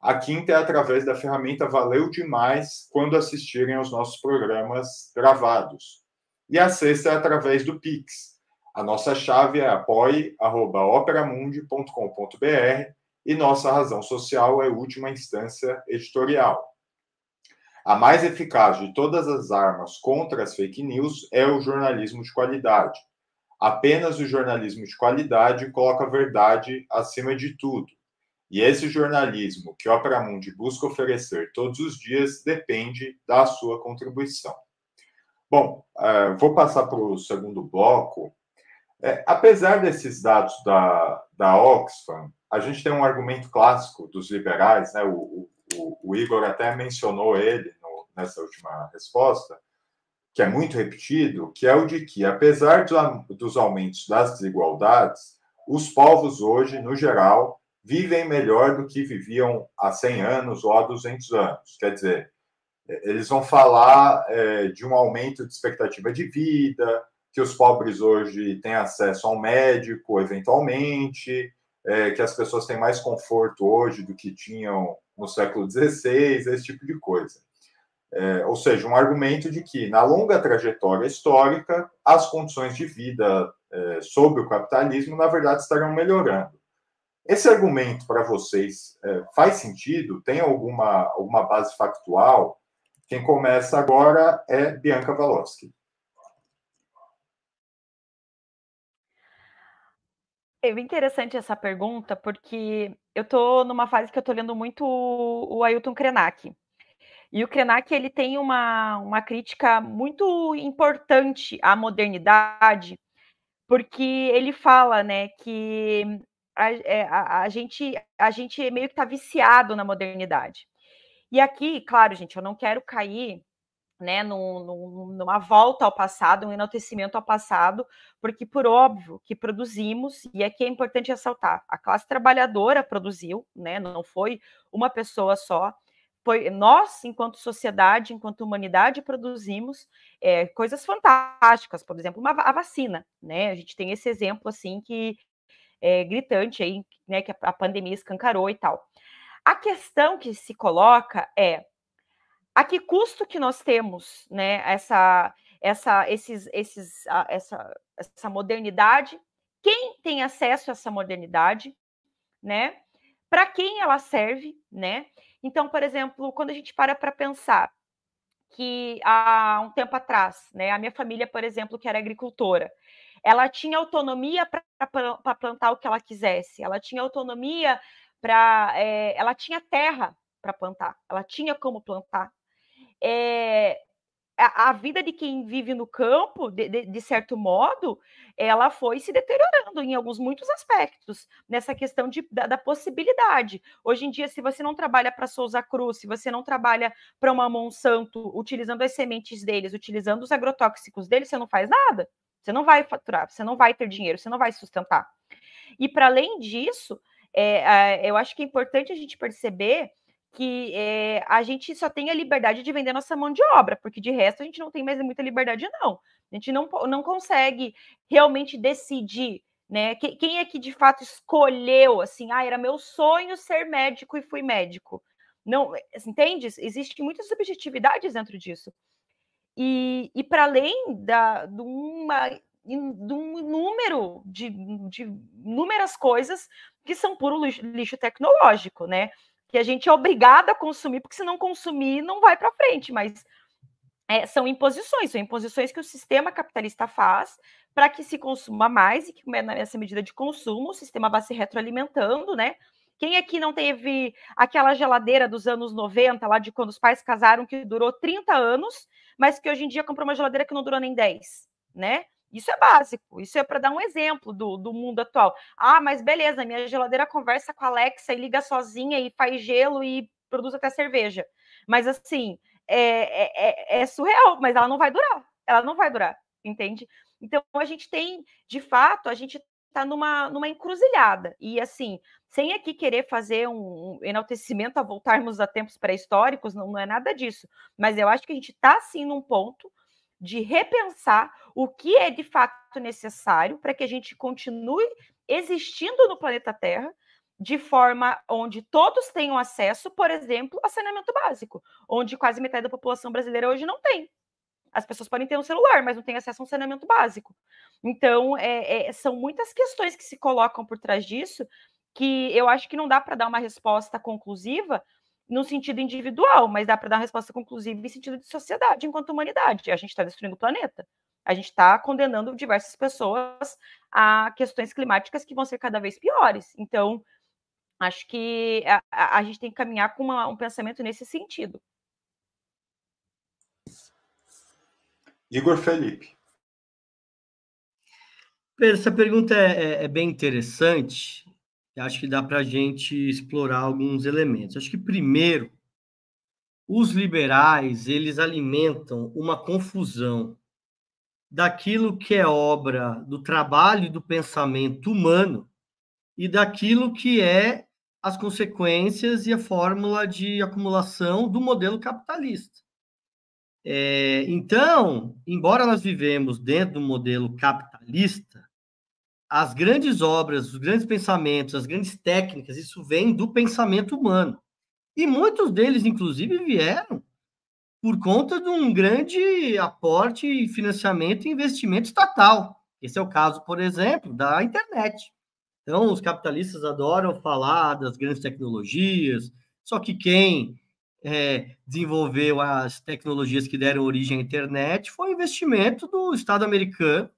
A quinta é através da ferramenta Valeu Demais quando assistirem aos nossos programas gravados. E a sexta é através do Pix. A nossa chave é apoie.operamundi.com.br e nossa razão social é última instância editorial. A mais eficaz de todas as armas contra as fake news é o jornalismo de qualidade. Apenas o jornalismo de qualidade coloca a verdade acima de tudo. E esse jornalismo que a Opera Mundi busca oferecer todos os dias depende da sua contribuição. Bom, uh, vou passar para o segundo bloco. É, apesar desses dados da, da Oxfam, a gente tem um argumento clássico dos liberais, né? o, o, o Igor até mencionou ele no, nessa última resposta, que é muito repetido, que é o de que, apesar do, dos aumentos das desigualdades, os povos hoje, no geral, vivem melhor do que viviam há 100 anos ou há 200 anos. Quer dizer, eles vão falar é, de um aumento de expectativa de vida, que os pobres hoje têm acesso ao médico, eventualmente, é, que as pessoas têm mais conforto hoje do que tinham no século XVI, esse tipo de coisa. É, ou seja, um argumento de que, na longa trajetória histórica, as condições de vida é, sob o capitalismo, na verdade, estarão melhorando. Esse argumento para vocês é, faz sentido? Tem alguma, alguma base factual? Quem começa agora é Bianca Valosky. É interessante essa pergunta, porque eu estou numa fase que eu estou lendo muito o Ailton Krenak. E o Krenak ele tem uma, uma crítica muito importante à modernidade, porque ele fala né, que a, é, a, a gente, a gente meio que está viciado na modernidade. E aqui, claro, gente, eu não quero cair né, numa volta ao passado, um enaltecimento ao passado, porque, por óbvio, que produzimos, e aqui é importante ressaltar, a classe trabalhadora produziu, né, não foi uma pessoa só, foi nós, enquanto sociedade, enquanto humanidade, produzimos é, coisas fantásticas, por exemplo, uma, a vacina, né, a gente tem esse exemplo, assim, que é gritante aí, né, que a, a pandemia escancarou e tal. A questão que se coloca é a que custo que nós temos, né, essa, essa, esses, esses, essa, essa modernidade, quem tem acesso a essa modernidade, né? Para quem ela serve, né? Então, por exemplo, quando a gente para para pensar que há um tempo atrás, né, a minha família, por exemplo, que era agricultora, ela tinha autonomia para plantar o que ela quisesse, ela tinha autonomia para. É, eh, ela tinha terra para plantar, ela tinha como plantar. É, a, a, vida de quem vive no campo, de, de, de, certo modo, ela foi se deteriorando em alguns muitos aspectos, nessa questão de, da, da possibilidade. Hoje em dia, se você não trabalha para Souza Cruz, se você não trabalha para uma Monsanto, utilizando as sementes deles, utilizando os agrotóxicos deles, você não faz nada. Você não vai faturar, você não vai ter dinheiro, você não vai sustentar. E para além disso, é, eu acho que é importante a gente perceber que é, a gente só tem a liberdade de vender nossa mão de obra, porque de resto a gente não tem mais muita liberdade, não. A gente não, não consegue realmente decidir, né? Quem é que de fato escolheu assim, ah, era meu sonho ser médico e fui médico. Não, entende? Existem muitas subjetividades dentro disso. E, e para além da, de uma de um número de, de inúmeras coisas que são puro lixo, tecnológico, né? que a gente é obrigado a consumir, porque se não consumir, não vai para frente, mas é, são imposições, são imposições que o sistema capitalista faz para que se consuma mais e que nessa medida de consumo o sistema vá se retroalimentando, né? Quem aqui não teve aquela geladeira dos anos 90, lá de quando os pais casaram, que durou 30 anos, mas que hoje em dia comprou uma geladeira que não durou nem 10, né? Isso é básico, isso é para dar um exemplo do, do mundo atual. Ah, mas beleza, minha geladeira conversa com a Alexa e liga sozinha e faz gelo e produz até cerveja. Mas assim, é, é, é, é surreal, mas ela não vai durar. Ela não vai durar, entende? Então a gente tem, de fato, a gente está numa, numa encruzilhada. E assim, sem aqui querer fazer um, enaltecimento a voltarmos a tempos pré-históricos, não, não é nada disso. Mas eu acho que a gente está sim num ponto de repensar o que é de fato necessário para que a gente continue existindo no planeta Terra de forma onde todos tenham acesso, por exemplo, a saneamento básico, onde quase metade da população brasileira hoje não tem. As pessoas podem ter um celular, mas não têm acesso a um saneamento básico. Então, é, é, são muitas questões que se colocam por trás disso que eu acho que não dá para dar uma resposta conclusiva no sentido individual, mas dá para dar uma resposta conclusiva em sentido de sociedade, enquanto humanidade. A gente está destruindo o planeta. A gente está condenando diversas pessoas a questões climáticas que vão ser cada vez piores. Então, acho que a, a, a gente tem que caminhar com uma, um pensamento nesse sentido. Igor Felipe. Essa pergunta é, é, é bem interessante. Acho que dá para a gente explorar alguns elementos. Acho que primeiro, os liberais eles alimentam uma confusão daquilo que é obra do trabalho e do pensamento humano e daquilo que é as consequências e a fórmula de acumulação do modelo capitalista. É, então, embora nós vivemos dentro do modelo capitalista, as grandes obras, os grandes pensamentos, as grandes técnicas, isso vem do pensamento humano. E muitos deles, inclusive, vieram por conta de um grande aporte e financiamento e investimento estatal. Esse é o caso, por exemplo, da internet. Então, os capitalistas adoram falar das grandes tecnologias, só que quem é, desenvolveu as tecnologias que deram origem à internet foi o investimento do Estado americano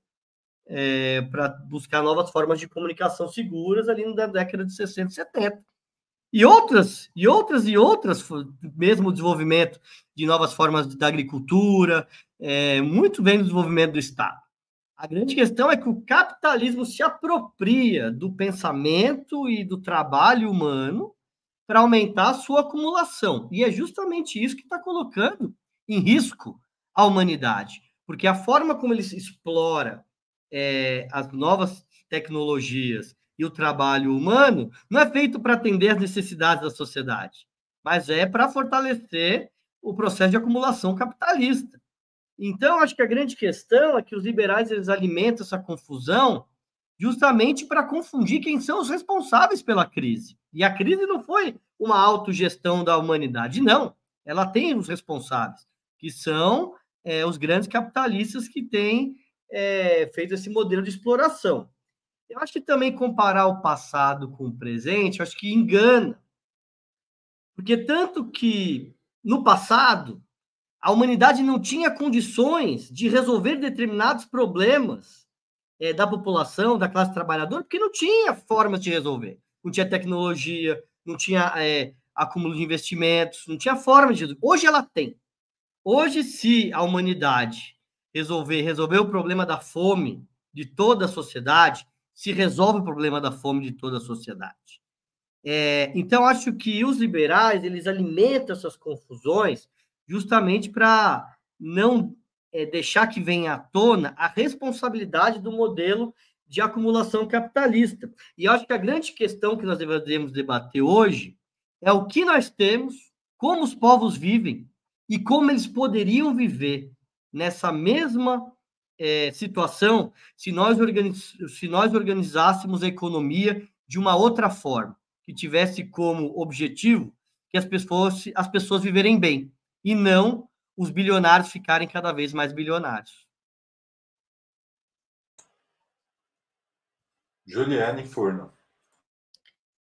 é, para buscar novas formas de comunicação seguras ali na década de 60 e 70. E outras, e outras, e outras, mesmo o desenvolvimento de novas formas da agricultura, é, muito bem do desenvolvimento do Estado. A grande questão é que o capitalismo se apropria do pensamento e do trabalho humano para aumentar a sua acumulação. E é justamente isso que está colocando em risco a humanidade, porque a forma como ele explora é, as novas tecnologias e o trabalho humano não é feito para atender às necessidades da sociedade, mas é para fortalecer o processo de acumulação capitalista. Então, acho que a grande questão é que os liberais eles alimentam essa confusão justamente para confundir quem são os responsáveis pela crise. E a crise não foi uma autogestão da humanidade, não. Ela tem os responsáveis, que são é, os grandes capitalistas que têm é, feito esse modelo de exploração. Eu acho que também comparar o passado com o presente, acho que engana. Porque tanto que no passado a humanidade não tinha condições de resolver determinados problemas é, da população, da classe trabalhadora, porque não tinha formas de resolver. Não tinha tecnologia, não tinha é, acúmulo de investimentos, não tinha forma de resolver. Hoje ela tem. Hoje, se a humanidade resolver, resolver o problema da fome de toda a sociedade, se resolve o problema da fome de toda a sociedade. É, então, acho que os liberais, eles alimentam essas confusões justamente para não é, deixar que venha à tona a responsabilidade do modelo de acumulação capitalista. E acho que a grande questão que nós devemos debater hoje é o que nós temos, como os povos vivem e como eles poderiam viver nessa mesma é, situação se nós, organiz... se nós organizássemos a economia de uma outra forma, que tivesse como objetivo que as pessoas, as pessoas viverem bem e não os bilionários ficarem cada vez mais bilionários. Juliane Furno.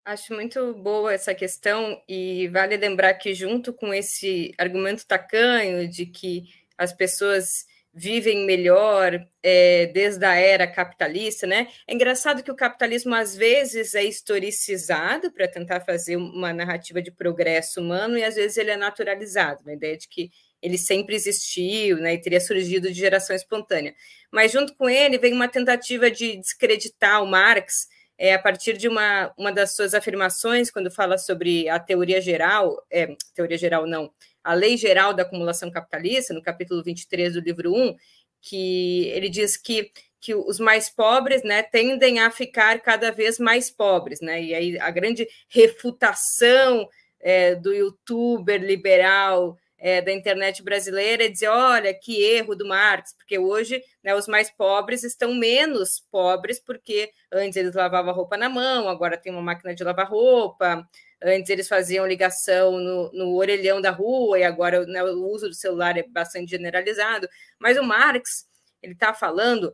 Acho muito boa essa questão e vale lembrar que junto com esse argumento tacanho de que as pessoas vivem melhor é, desde a era capitalista, né? É engraçado que o capitalismo às vezes é historicizado para tentar fazer uma narrativa de progresso humano e às vezes ele é naturalizado, na ideia de que ele sempre existiu, né? E teria surgido de geração espontânea. Mas junto com ele vem uma tentativa de descreditar o Marx é, a partir de uma, uma das suas afirmações, quando fala sobre a teoria geral, é, teoria geral não, a Lei Geral da Acumulação Capitalista, no capítulo 23 do livro 1, que ele diz que, que os mais pobres né, tendem a ficar cada vez mais pobres. Né? E aí a grande refutação é, do youtuber liberal é, da internet brasileira é dizer: olha, que erro do Marx, porque hoje né, os mais pobres estão menos pobres, porque antes eles lavavam roupa na mão, agora tem uma máquina de lavar roupa, Antes eles faziam ligação no, no orelhão da rua e agora né, o uso do celular é bastante generalizado. Mas o Marx ele está falando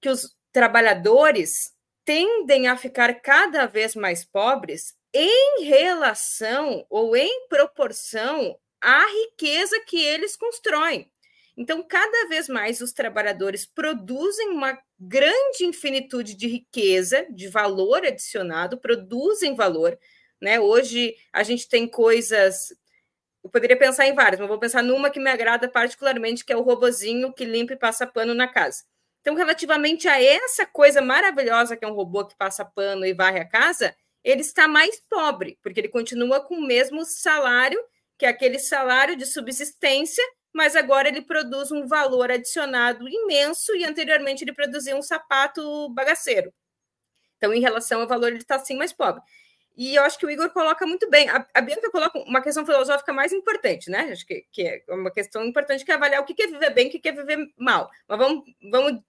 que os trabalhadores tendem a ficar cada vez mais pobres em relação ou em proporção à riqueza que eles constroem. Então, cada vez mais os trabalhadores produzem uma grande infinitude de riqueza, de valor adicionado, produzem valor, né? Hoje a gente tem coisas. Eu poderia pensar em várias, mas vou pensar numa que me agrada particularmente, que é o robozinho que limpa e passa pano na casa. Então, relativamente a essa coisa maravilhosa que é um robô que passa pano e varre a casa, ele está mais pobre, porque ele continua com o mesmo salário, que é aquele salário de subsistência, mas agora ele produz um valor adicionado imenso e anteriormente ele produzia um sapato bagaceiro. Então, em relação ao valor, ele está sim mais pobre. E eu acho que o Igor coloca muito bem. A, a Bianca coloca uma questão filosófica mais importante, né? Acho que, que é uma questão importante que é avaliar o que é viver bem o que é viver mal. Mas vamos, vamos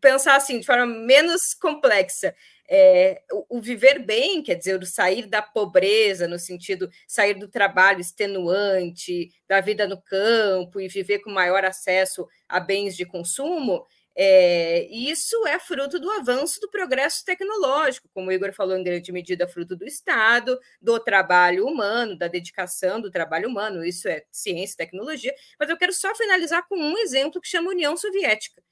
pensar assim, de forma menos complexa. É, o, o, viver bem, quer dizer, o sair da pobreza, no sentido sair do trabalho extenuante, da vida no campo e viver com maior acesso a bens de consumo, é, isso é fruto do avanço do progresso tecnológico, como o Igor falou, em grande medida, fruto do Estado, do trabalho humano, da dedicação do trabalho humano, isso é ciência tecnologia. Mas eu quero só finalizar com um exemplo que chama União Soviética,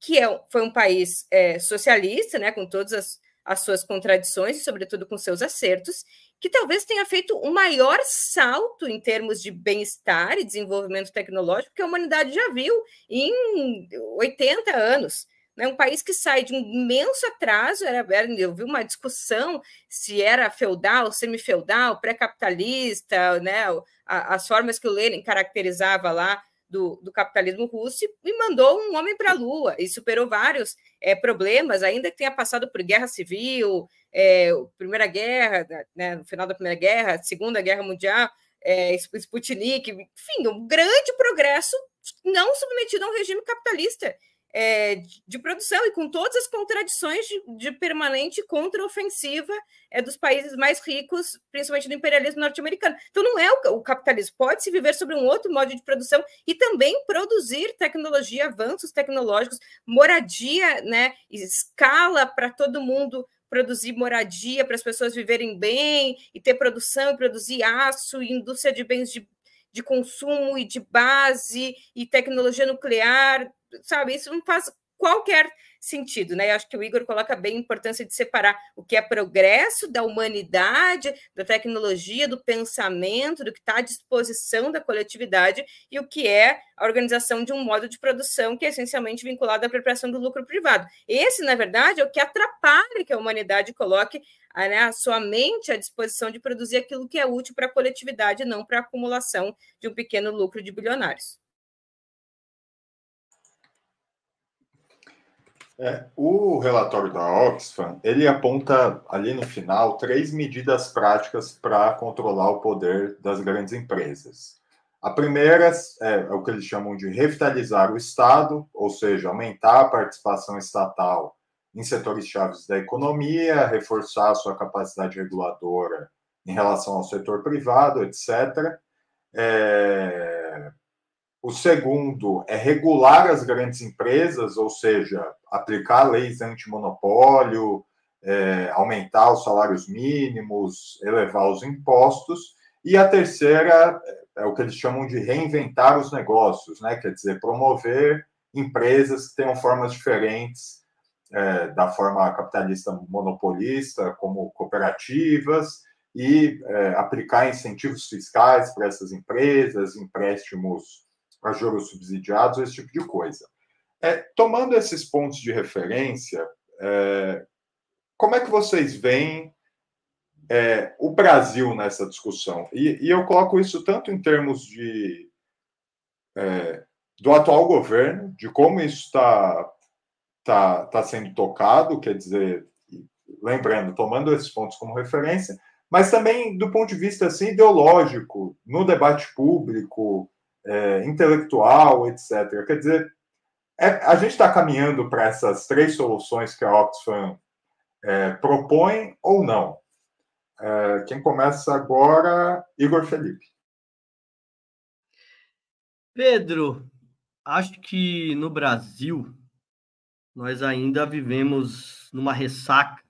que é, foi um país é, socialista, né, com todas as, as suas contradições e, sobretudo, com seus acertos, que talvez tenha feito o maior salto em termos de bem-estar e desenvolvimento tecnológico que a humanidade já viu em 80 anos. Né? Um país que sai de um imenso atraso, era, eu vi uma discussão se era feudal, semi-feudal, pré-capitalista, né? as formas que o Lenin caracterizava lá do, do, capitalismo russo e mandou um homem para a Lua e superou vários é, problemas, ainda que tenha passado por guerra civil, é, Primeira Guerra, né, no final da Primeira Guerra, Segunda Guerra Mundial, é, Sputnik, enfim, um grande progresso não submetido a um regime capitalista é, de, produção e com todas as contradições de, de permanente contraofensiva é, dos países mais ricos, principalmente do imperialismo norte-americano. Então, não é o, o capitalismo, pode-se viver sobre um outro modo de produção e também produzir tecnologia, avanços tecnológicos, moradia, né, escala para todo mundo produzir moradia para as pessoas viverem bem e ter produção produzir aço indústria de bens de, de consumo e de base e tecnologia nuclear, sabe? Isso não faz qualquer sentido, né? Eu acho que o Igor coloca bem a importância de separar o que é progresso da humanidade, da tecnologia, do pensamento, do que está à disposição da coletividade e o que é a organização de um modo de produção que é essencialmente vinculado à apropriação do lucro privado. Esse, na verdade, é o que atrapalha que a humanidade coloque a, né, a sua mente à disposição de produzir aquilo que é útil para a coletividade, não para a acumulação de um pequeno lucro de bilionários. É, o relatório da Oxfam ele aponta ali no final três medidas práticas para controlar o poder das grandes empresas. A primeira é, é, o que eles chamam de revitalizar o Estado, ou seja, aumentar a participação estatal em setores chaves da economia, reforçar a sua capacidade reguladora em relação ao setor privado, etc. É, o segundo é regular as grandes empresas, ou seja, aplicar leis antimonopólio, é, aumentar os salários mínimos, elevar os impostos, e a terceira é o que eles chamam de reinventar os negócios, né? quer dizer, promover empresas que tenham formas diferentes é, da forma capitalista monopolista, como cooperativas, e é, aplicar incentivos fiscais para essas empresas, empréstimos a juros subsidiados, esse tipo de coisa. É, tomando esses pontos de referência, é, como é que vocês veem é, o Brasil nessa discussão? E, e, eu coloco isso tanto em termos de é, do atual governo, de como isso está tá, tá sendo tocado, quer dizer, lembrando, tomando esses pontos como referência, mas também do ponto de vista assim, ideológico, no debate público, é, intelectual, etc. Quer dizer, é, a gente está caminhando para essas três soluções que a Oxfam é, propõe ou não? É, quem começa agora, Igor Felipe. Pedro, acho que no Brasil nós ainda vivemos numa ressaca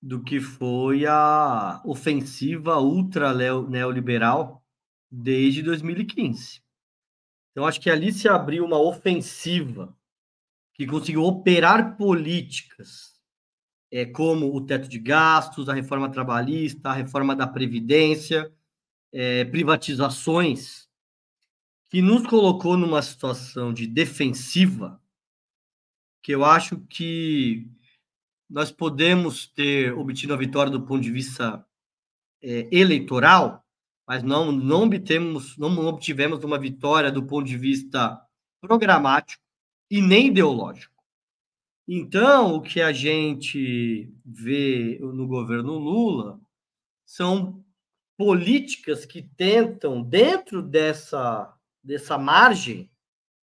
do que foi a ofensiva ultra neoliberal desde 2015. Então, acho que ali se abriu uma ofensiva que conseguiu operar políticas é, como o teto de gastos, a reforma trabalhista, a reforma da Previdência, é, privatizações, que nos colocou numa situação de defensiva, que eu acho que nós podemos ter obtido a vitória do ponto de vista é, eleitoral, mas não, não, obtemos, não obtivemos uma vitória do ponto de vista programático e nem ideológico. Então, o que a gente vê no governo Lula são políticas que tentam, dentro dessa, dessa margem,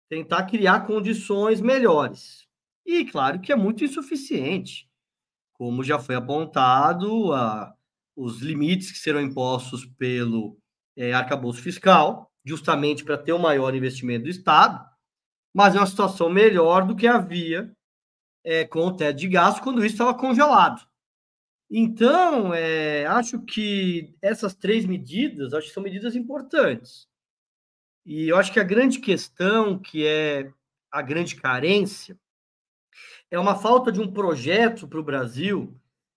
tentar criar condições melhores. E claro que é muito insuficiente, como já foi apontado, a, os limites que serão impostos pelo é, arcabouço fiscal, justamente para ter o um maior investimento do Estado, mas é uma situação melhor do que havia é, com o teto de gasto quando isso estava congelado. Então, é, acho que essas três medidas, acho que são medidas importantes. E eu acho que a grande questão, que é a grande carência, é uma falta de um projeto para o Brasil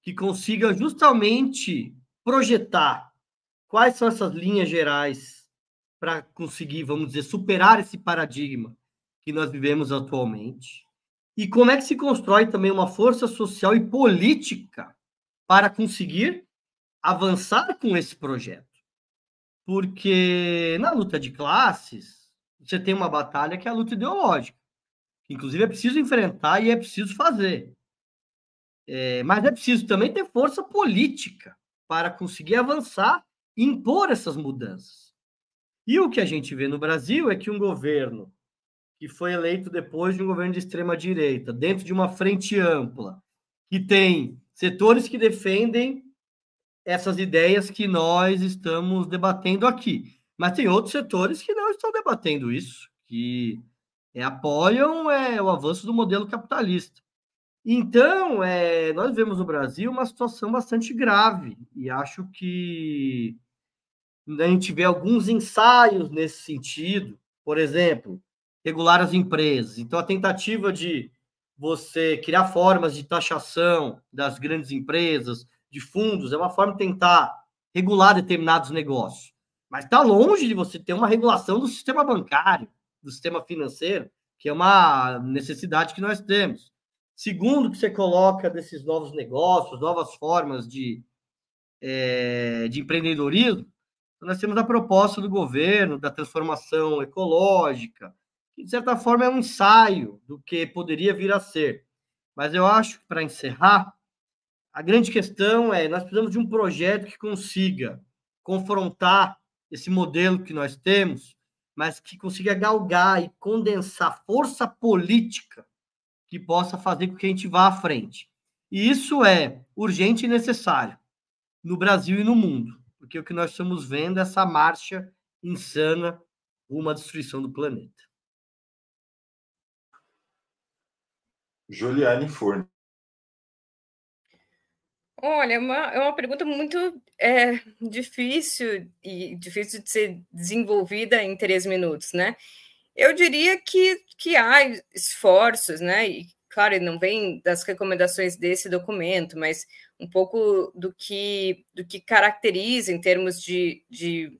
que consiga justamente projetar quais são essas linhas gerais para conseguir, vamos dizer, superar esse paradigma que nós vivemos atualmente. E como é que se constrói também uma força social e política para conseguir avançar com esse projeto. Porque na luta de classes, você tem uma batalha que é a luta ideológica. Inclusive, é preciso enfrentar e é preciso fazer. É, mas é preciso também ter força política para conseguir avançar e impor essas mudanças. E o que a gente vê no Brasil é que um governo que foi eleito depois de um governo de extrema direita, dentro de uma frente ampla, que tem setores que defendem essas ideias que nós estamos debatendo aqui, mas tem outros setores que não estão debatendo isso, que apoiam é, o avanço do modelo capitalista. Então, é, nós vemos no Brasil uma situação bastante grave, e acho que a gente vê alguns ensaios nesse sentido. Por exemplo, regular as empresas. Então, a tentativa de você criar formas de taxação das grandes empresas, de fundos, é uma forma de tentar regular determinados negócios. Mas está longe de você ter uma regulação do sistema bancário do sistema financeiro, que é uma necessidade que nós temos. Segundo, que você coloca desses novos negócios, novas formas de, é, de empreendedorismo, nós temos a proposta do governo da transformação ecológica, que de certa forma é um ensaio do que poderia vir a ser. Mas eu acho que, para encerrar, a grande questão é: nós precisamos de um projeto que consiga confrontar esse modelo que nós temos mas que consiga galgar e condensar força política que possa fazer com que a gente vá à frente. E isso é urgente e necessário no Brasil e no mundo, porque o que nós estamos vendo é essa marcha insana rumo à destruição do planeta. Juliane Furno. Olha, é uma, é uma pergunta muito é, difícil e difícil de ser desenvolvida em três minutos, né? Eu diria que, que há esforços, né? E, claro, não vem das recomendações desse documento, mas um pouco do que, do que caracteriza em termos de, de,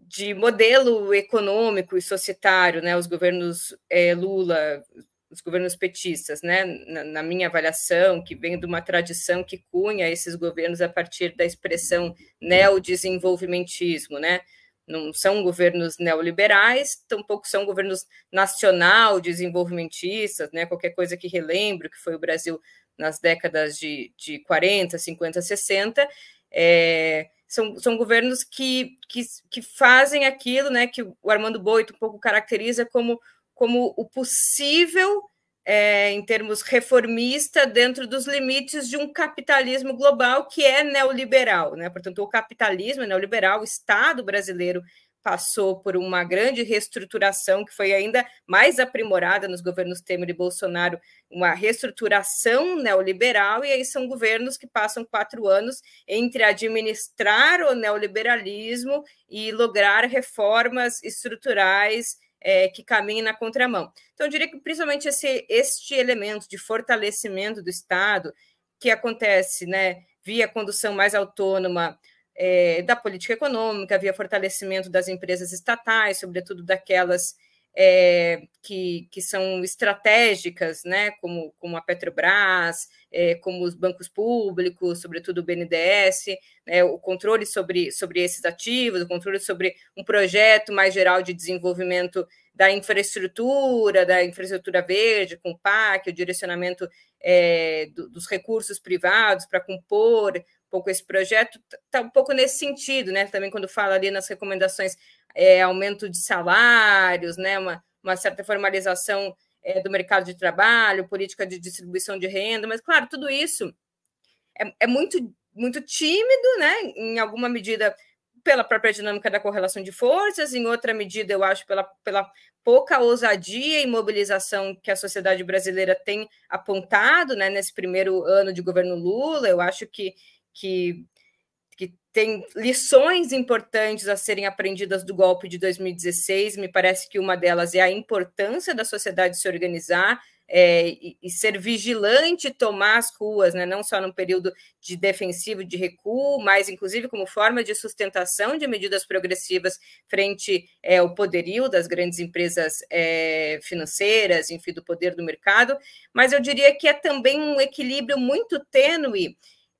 de modelo econômico e societário, né? Os governos é, Lula, os governos petistas, né, na, na, minha avaliação, que vem de uma tradição que cunha esses governos a partir da expressão neodesenvolvimentismo, né, não são governos neoliberais, tampouco são governos nacional desenvolvimentistas, né, qualquer coisa que relembre que foi o Brasil nas décadas de, de 40, 50, 60, é, são, são governos que, que, que fazem aquilo né, que o Armando Boito um pouco caracteriza como como o possível é, em termos reformista dentro dos limites de um capitalismo global que é neoliberal, né? Portanto, o capitalismo é neoliberal, o Estado brasileiro passou por uma grande reestruturação que foi ainda mais aprimorada nos governos Temer e Bolsonaro, uma reestruturação neoliberal, e aí são governos que passam quatro anos entre administrar o neoliberalismo e lograr reformas estruturais é, que caminhem na contramão. Então, eu diria que principalmente esse, este elemento de fortalecimento do Estado, que acontece né, via condução mais autônoma é, da política econômica, via fortalecimento das empresas estatais, sobretudo daquelas é, que, que são estratégicas, né, como, como a Petrobras, é, como os bancos públicos, sobretudo o BNDES, né, o controle sobre, sobre esses ativos, o controle sobre um projeto mais geral de desenvolvimento da infraestrutura, da infraestrutura verde, com o PAC, o direcionamento é, do, dos recursos privados para compor pouco esse projeto, está um pouco nesse sentido, né? Também quando fala ali nas recomendações é, aumento de salários, né, uma, uma certa formalização é, do mercado de trabalho, política de distribuição de renda, mas, claro, tudo isso é, é muito, muito tímido, né, em alguma medida pela própria dinâmica da correlação de forças, em outra medida, eu acho, pela, pela pouca ousadia e mobilização que a sociedade brasileira tem apontado né, nesse primeiro ano de governo Lula. Eu acho que, que tem lições importantes a serem aprendidas do golpe de 2016. Me parece que uma delas é a importância da sociedade se organizar é, e, e, ser vigilante, tomar as ruas, né? não só num período de defensivo, de recuo, mas inclusive como forma de sustentação de medidas progressivas frente é, ao poderio das grandes empresas é, financeiras, enfim, do poder do mercado. Mas eu diria que é também um equilíbrio muito tênue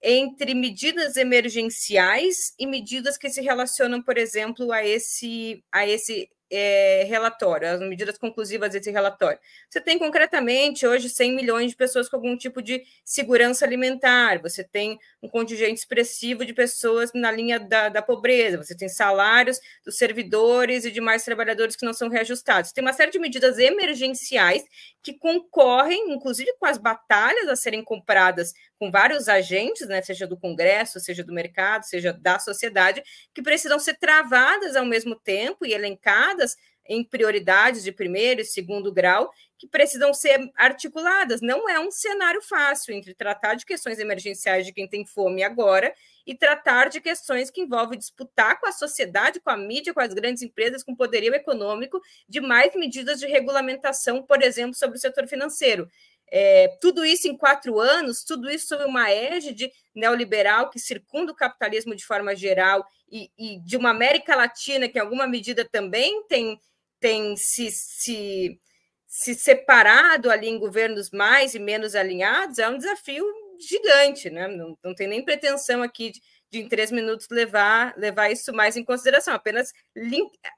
entre medidas emergenciais e medidas que se relacionam, por exemplo, a esse, a esse é, relatório, as medidas conclusivas desse relatório. Você tem concretamente hoje 100 milhões de pessoas com algum tipo de segurança alimentar, você tem um contingente expressivo de pessoas na linha da, da pobreza, você tem salários dos servidores e demais trabalhadores que não são reajustados. Tem uma série de medidas emergenciais que concorrem, inclusive com as batalhas a serem compradas com vários agentes, né, seja do Congresso, seja do mercado, seja da sociedade, que precisam ser travadas ao mesmo tempo e elencadas em prioridades de primeiro e segundo grau que precisam ser articuladas. Não é um cenário fácil entre tratar de questões emergenciais de quem tem fome agora e tratar de questões que envolvem disputar com a sociedade, com a mídia, com as grandes empresas, com o poderio econômico, de mais medidas de regulamentação, por exemplo, sobre o setor financeiro. É, tudo isso em quatro anos, tudo isso sob uma égide neoliberal que circunda o capitalismo de forma geral e, e de uma América Latina que, em alguma medida, também tem, tem se, se, se separado ali em governos mais e menos alinhados, é um desafio gigante, né? Não, não tem nem pretensão aqui de, de em três minutos levar, levar isso mais em consideração, apenas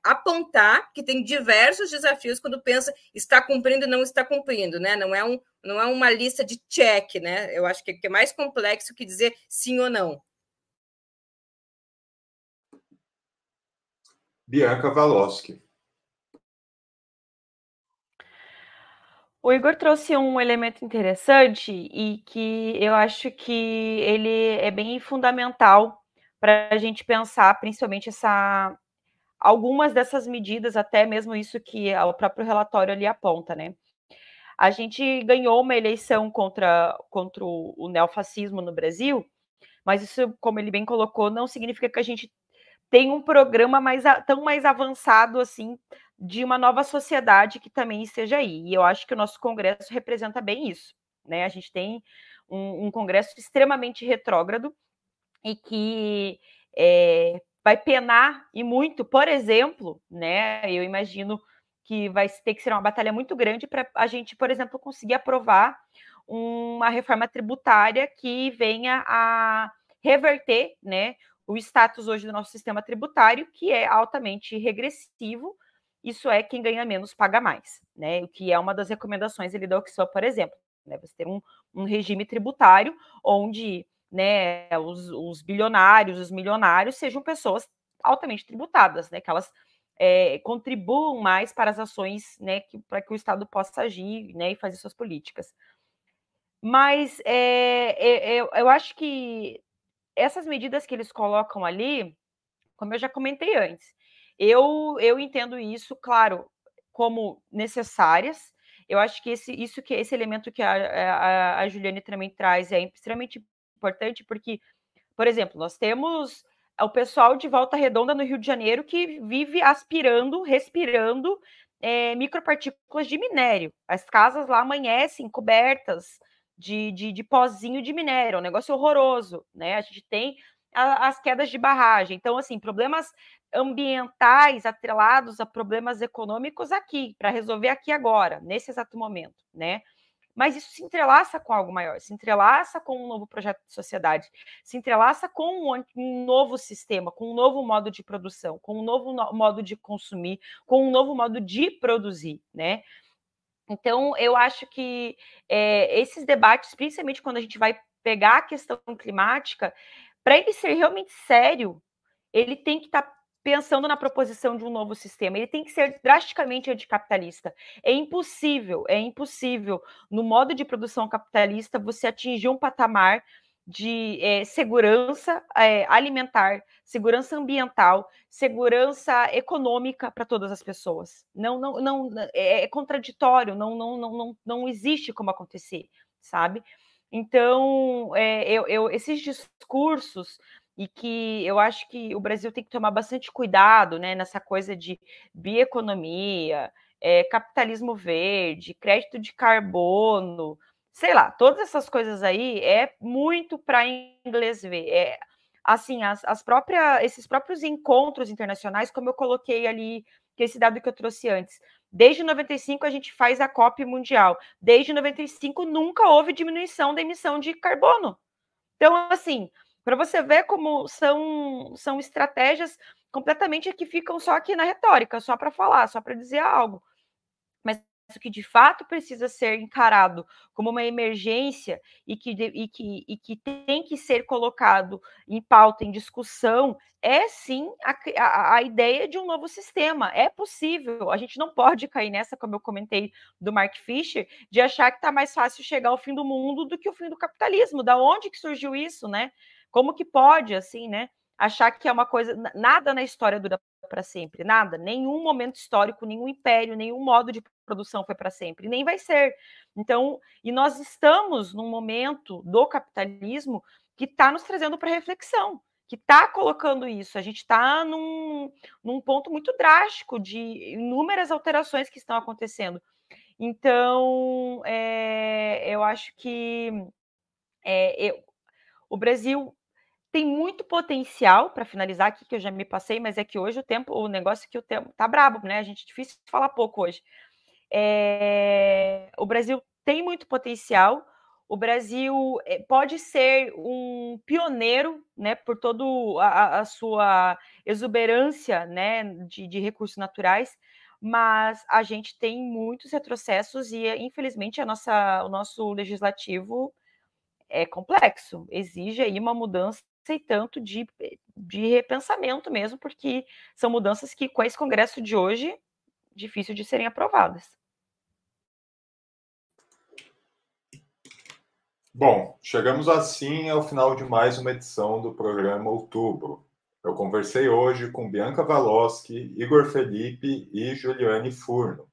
apontar que tem diversos desafios quando pensa está cumprindo e não está cumprindo, né? Não é, um, não é uma lista de check, né? Eu acho que é mais complexo que dizer sim ou não. Bianca Valosky. O Igor trouxe um elemento interessante e que eu acho que ele é bem fundamental para a gente pensar, principalmente essa algumas dessas medidas, até mesmo isso que o próprio relatório ali aponta, né? a gente ganhou uma eleição contra, contra o neofascismo no Brasil, mas isso, como ele bem colocou, não significa que a gente tem um programa mais, tão mais avançado assim de uma nova sociedade que também esteja aí. E eu acho que o nosso Congresso representa bem isso. Né? A gente tem um, um Congresso extremamente retrógrado e que é, vai penar e muito, por exemplo, né? Eu imagino que vai ter que ser uma batalha muito grande para a gente, por exemplo, conseguir aprovar uma reforma tributária que venha a reverter, né, o status hoje do nosso sistema tributário, que é altamente regressivo. Isso é quem ganha menos paga mais, né? O que é uma das recomendações ali da Oxfam, por exemplo, né? Você ter um, um regime tributário onde né, os, os, bilionários, os milionários sejam pessoas altamente tributadas, né? Que elas é, contribuam mais para as ações, né, para que o Estado possa agir, né, e fazer suas políticas. Mas é, é, eu acho que essas medidas que eles colocam ali, como eu já comentei antes, eu, eu entendo isso, claro, como necessárias. Eu acho que esse, isso que esse elemento que a, a, a Juliane também traz é extremamente importante, porque, por exemplo, nós temos o pessoal de Volta Redonda no Rio de Janeiro que vive aspirando, respirando é, micropartículas de minério. As casas lá amanhecem cobertas de, de, de pozinho de minério, é um negócio horroroso, né? A gente tem as quedas de barragem. Então, assim, problemas ambientais atrelados a problemas econômicos aqui, para resolver aqui agora, nesse exato momento, né? mas isso se entrelaça com algo maior, se entrelaça com um novo projeto de sociedade, se entrelaça com um, novo sistema, com um novo modo de produção, com um novo modo de consumir, com um novo modo de produzir, né? Então, eu acho que é, esses debates, principalmente quando a gente vai pegar a questão climática, para ele ser realmente sério, ele tem que estar tá pensando na proposição de um novo sistema. Ele tem que ser drasticamente anticapitalista. É impossível, é impossível, no modo de produção capitalista, você atingir um patamar de é, segurança é, alimentar, segurança ambiental, segurança econômica para todas as pessoas. Não, não, não é, é contraditório, não, não, não, não, não existe como acontecer, sabe? Então, é, eu, eu, esses discursos e que eu acho que o Brasil tem que tomar bastante cuidado né, nessa coisa de bioeconomia, é, capitalismo verde, crédito de carbono, sei lá, todas essas coisas aí é muito para inglês ver. É, assim, as, as próprias, esses próprios encontros internacionais, como eu coloquei ali, que esse dado que eu trouxe antes. Desde 95 a gente faz a COP mundial. Desde 95 nunca houve diminuição da emissão de carbono. Então, assim, para você ver como são, são estratégias completamente que ficam só aqui na retórica, só para falar, só para dizer algo. Que de fato precisa ser encarado como uma emergência e que, e que, e que tem que ser colocado em pauta, em discussão, é sim a, a, a, ideia de um novo sistema. É possível, a gente não pode cair nessa, como eu comentei do Mark Fisher, de achar que está mais fácil chegar ao fim do mundo do que o fim do capitalismo. Da onde que surgiu isso, né? Como que pode, assim, né? Achar que é uma coisa. Nada na história dura para sempre, nada. Nenhum momento histórico, nenhum império, nenhum modo de produção foi para sempre, nem vai ser. Então, e nós estamos num momento do capitalismo que está nos trazendo para reflexão, que está colocando isso. A gente está num, num ponto muito drástico de inúmeras alterações que estão acontecendo. Então, é, eu acho que é, eu, o Brasil tem muito potencial para finalizar aqui, que eu já me passei, mas é que hoje o tempo, o negócio é que o tempo tá brabo, né? A gente difícil falar pouco hoje. É... O Brasil tem muito potencial. O Brasil eh, pode ser um pioneiro, né, por toda a, sua exuberância, né, de, de recursos naturais, mas a gente tem muitos retrocessos e, infelizmente, a nossa, o nosso legislativo é complexo, exige aí uma mudança e tanto de, de repensamento mesmo, porque são mudanças que, com esse Congresso de hoje, difícil de serem aprovadas. Bom, chegamos assim ao final de mais uma edição do programa Outubro. Eu conversei hoje com Bianca Valoski, Igor Felipe e Juliane Furno.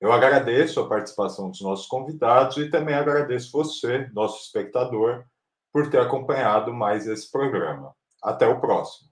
Eu agradeço a participação dos nossos convidados e também agradeço você, nosso espectador, por ter acompanhado mais esse programa. Até o próximo.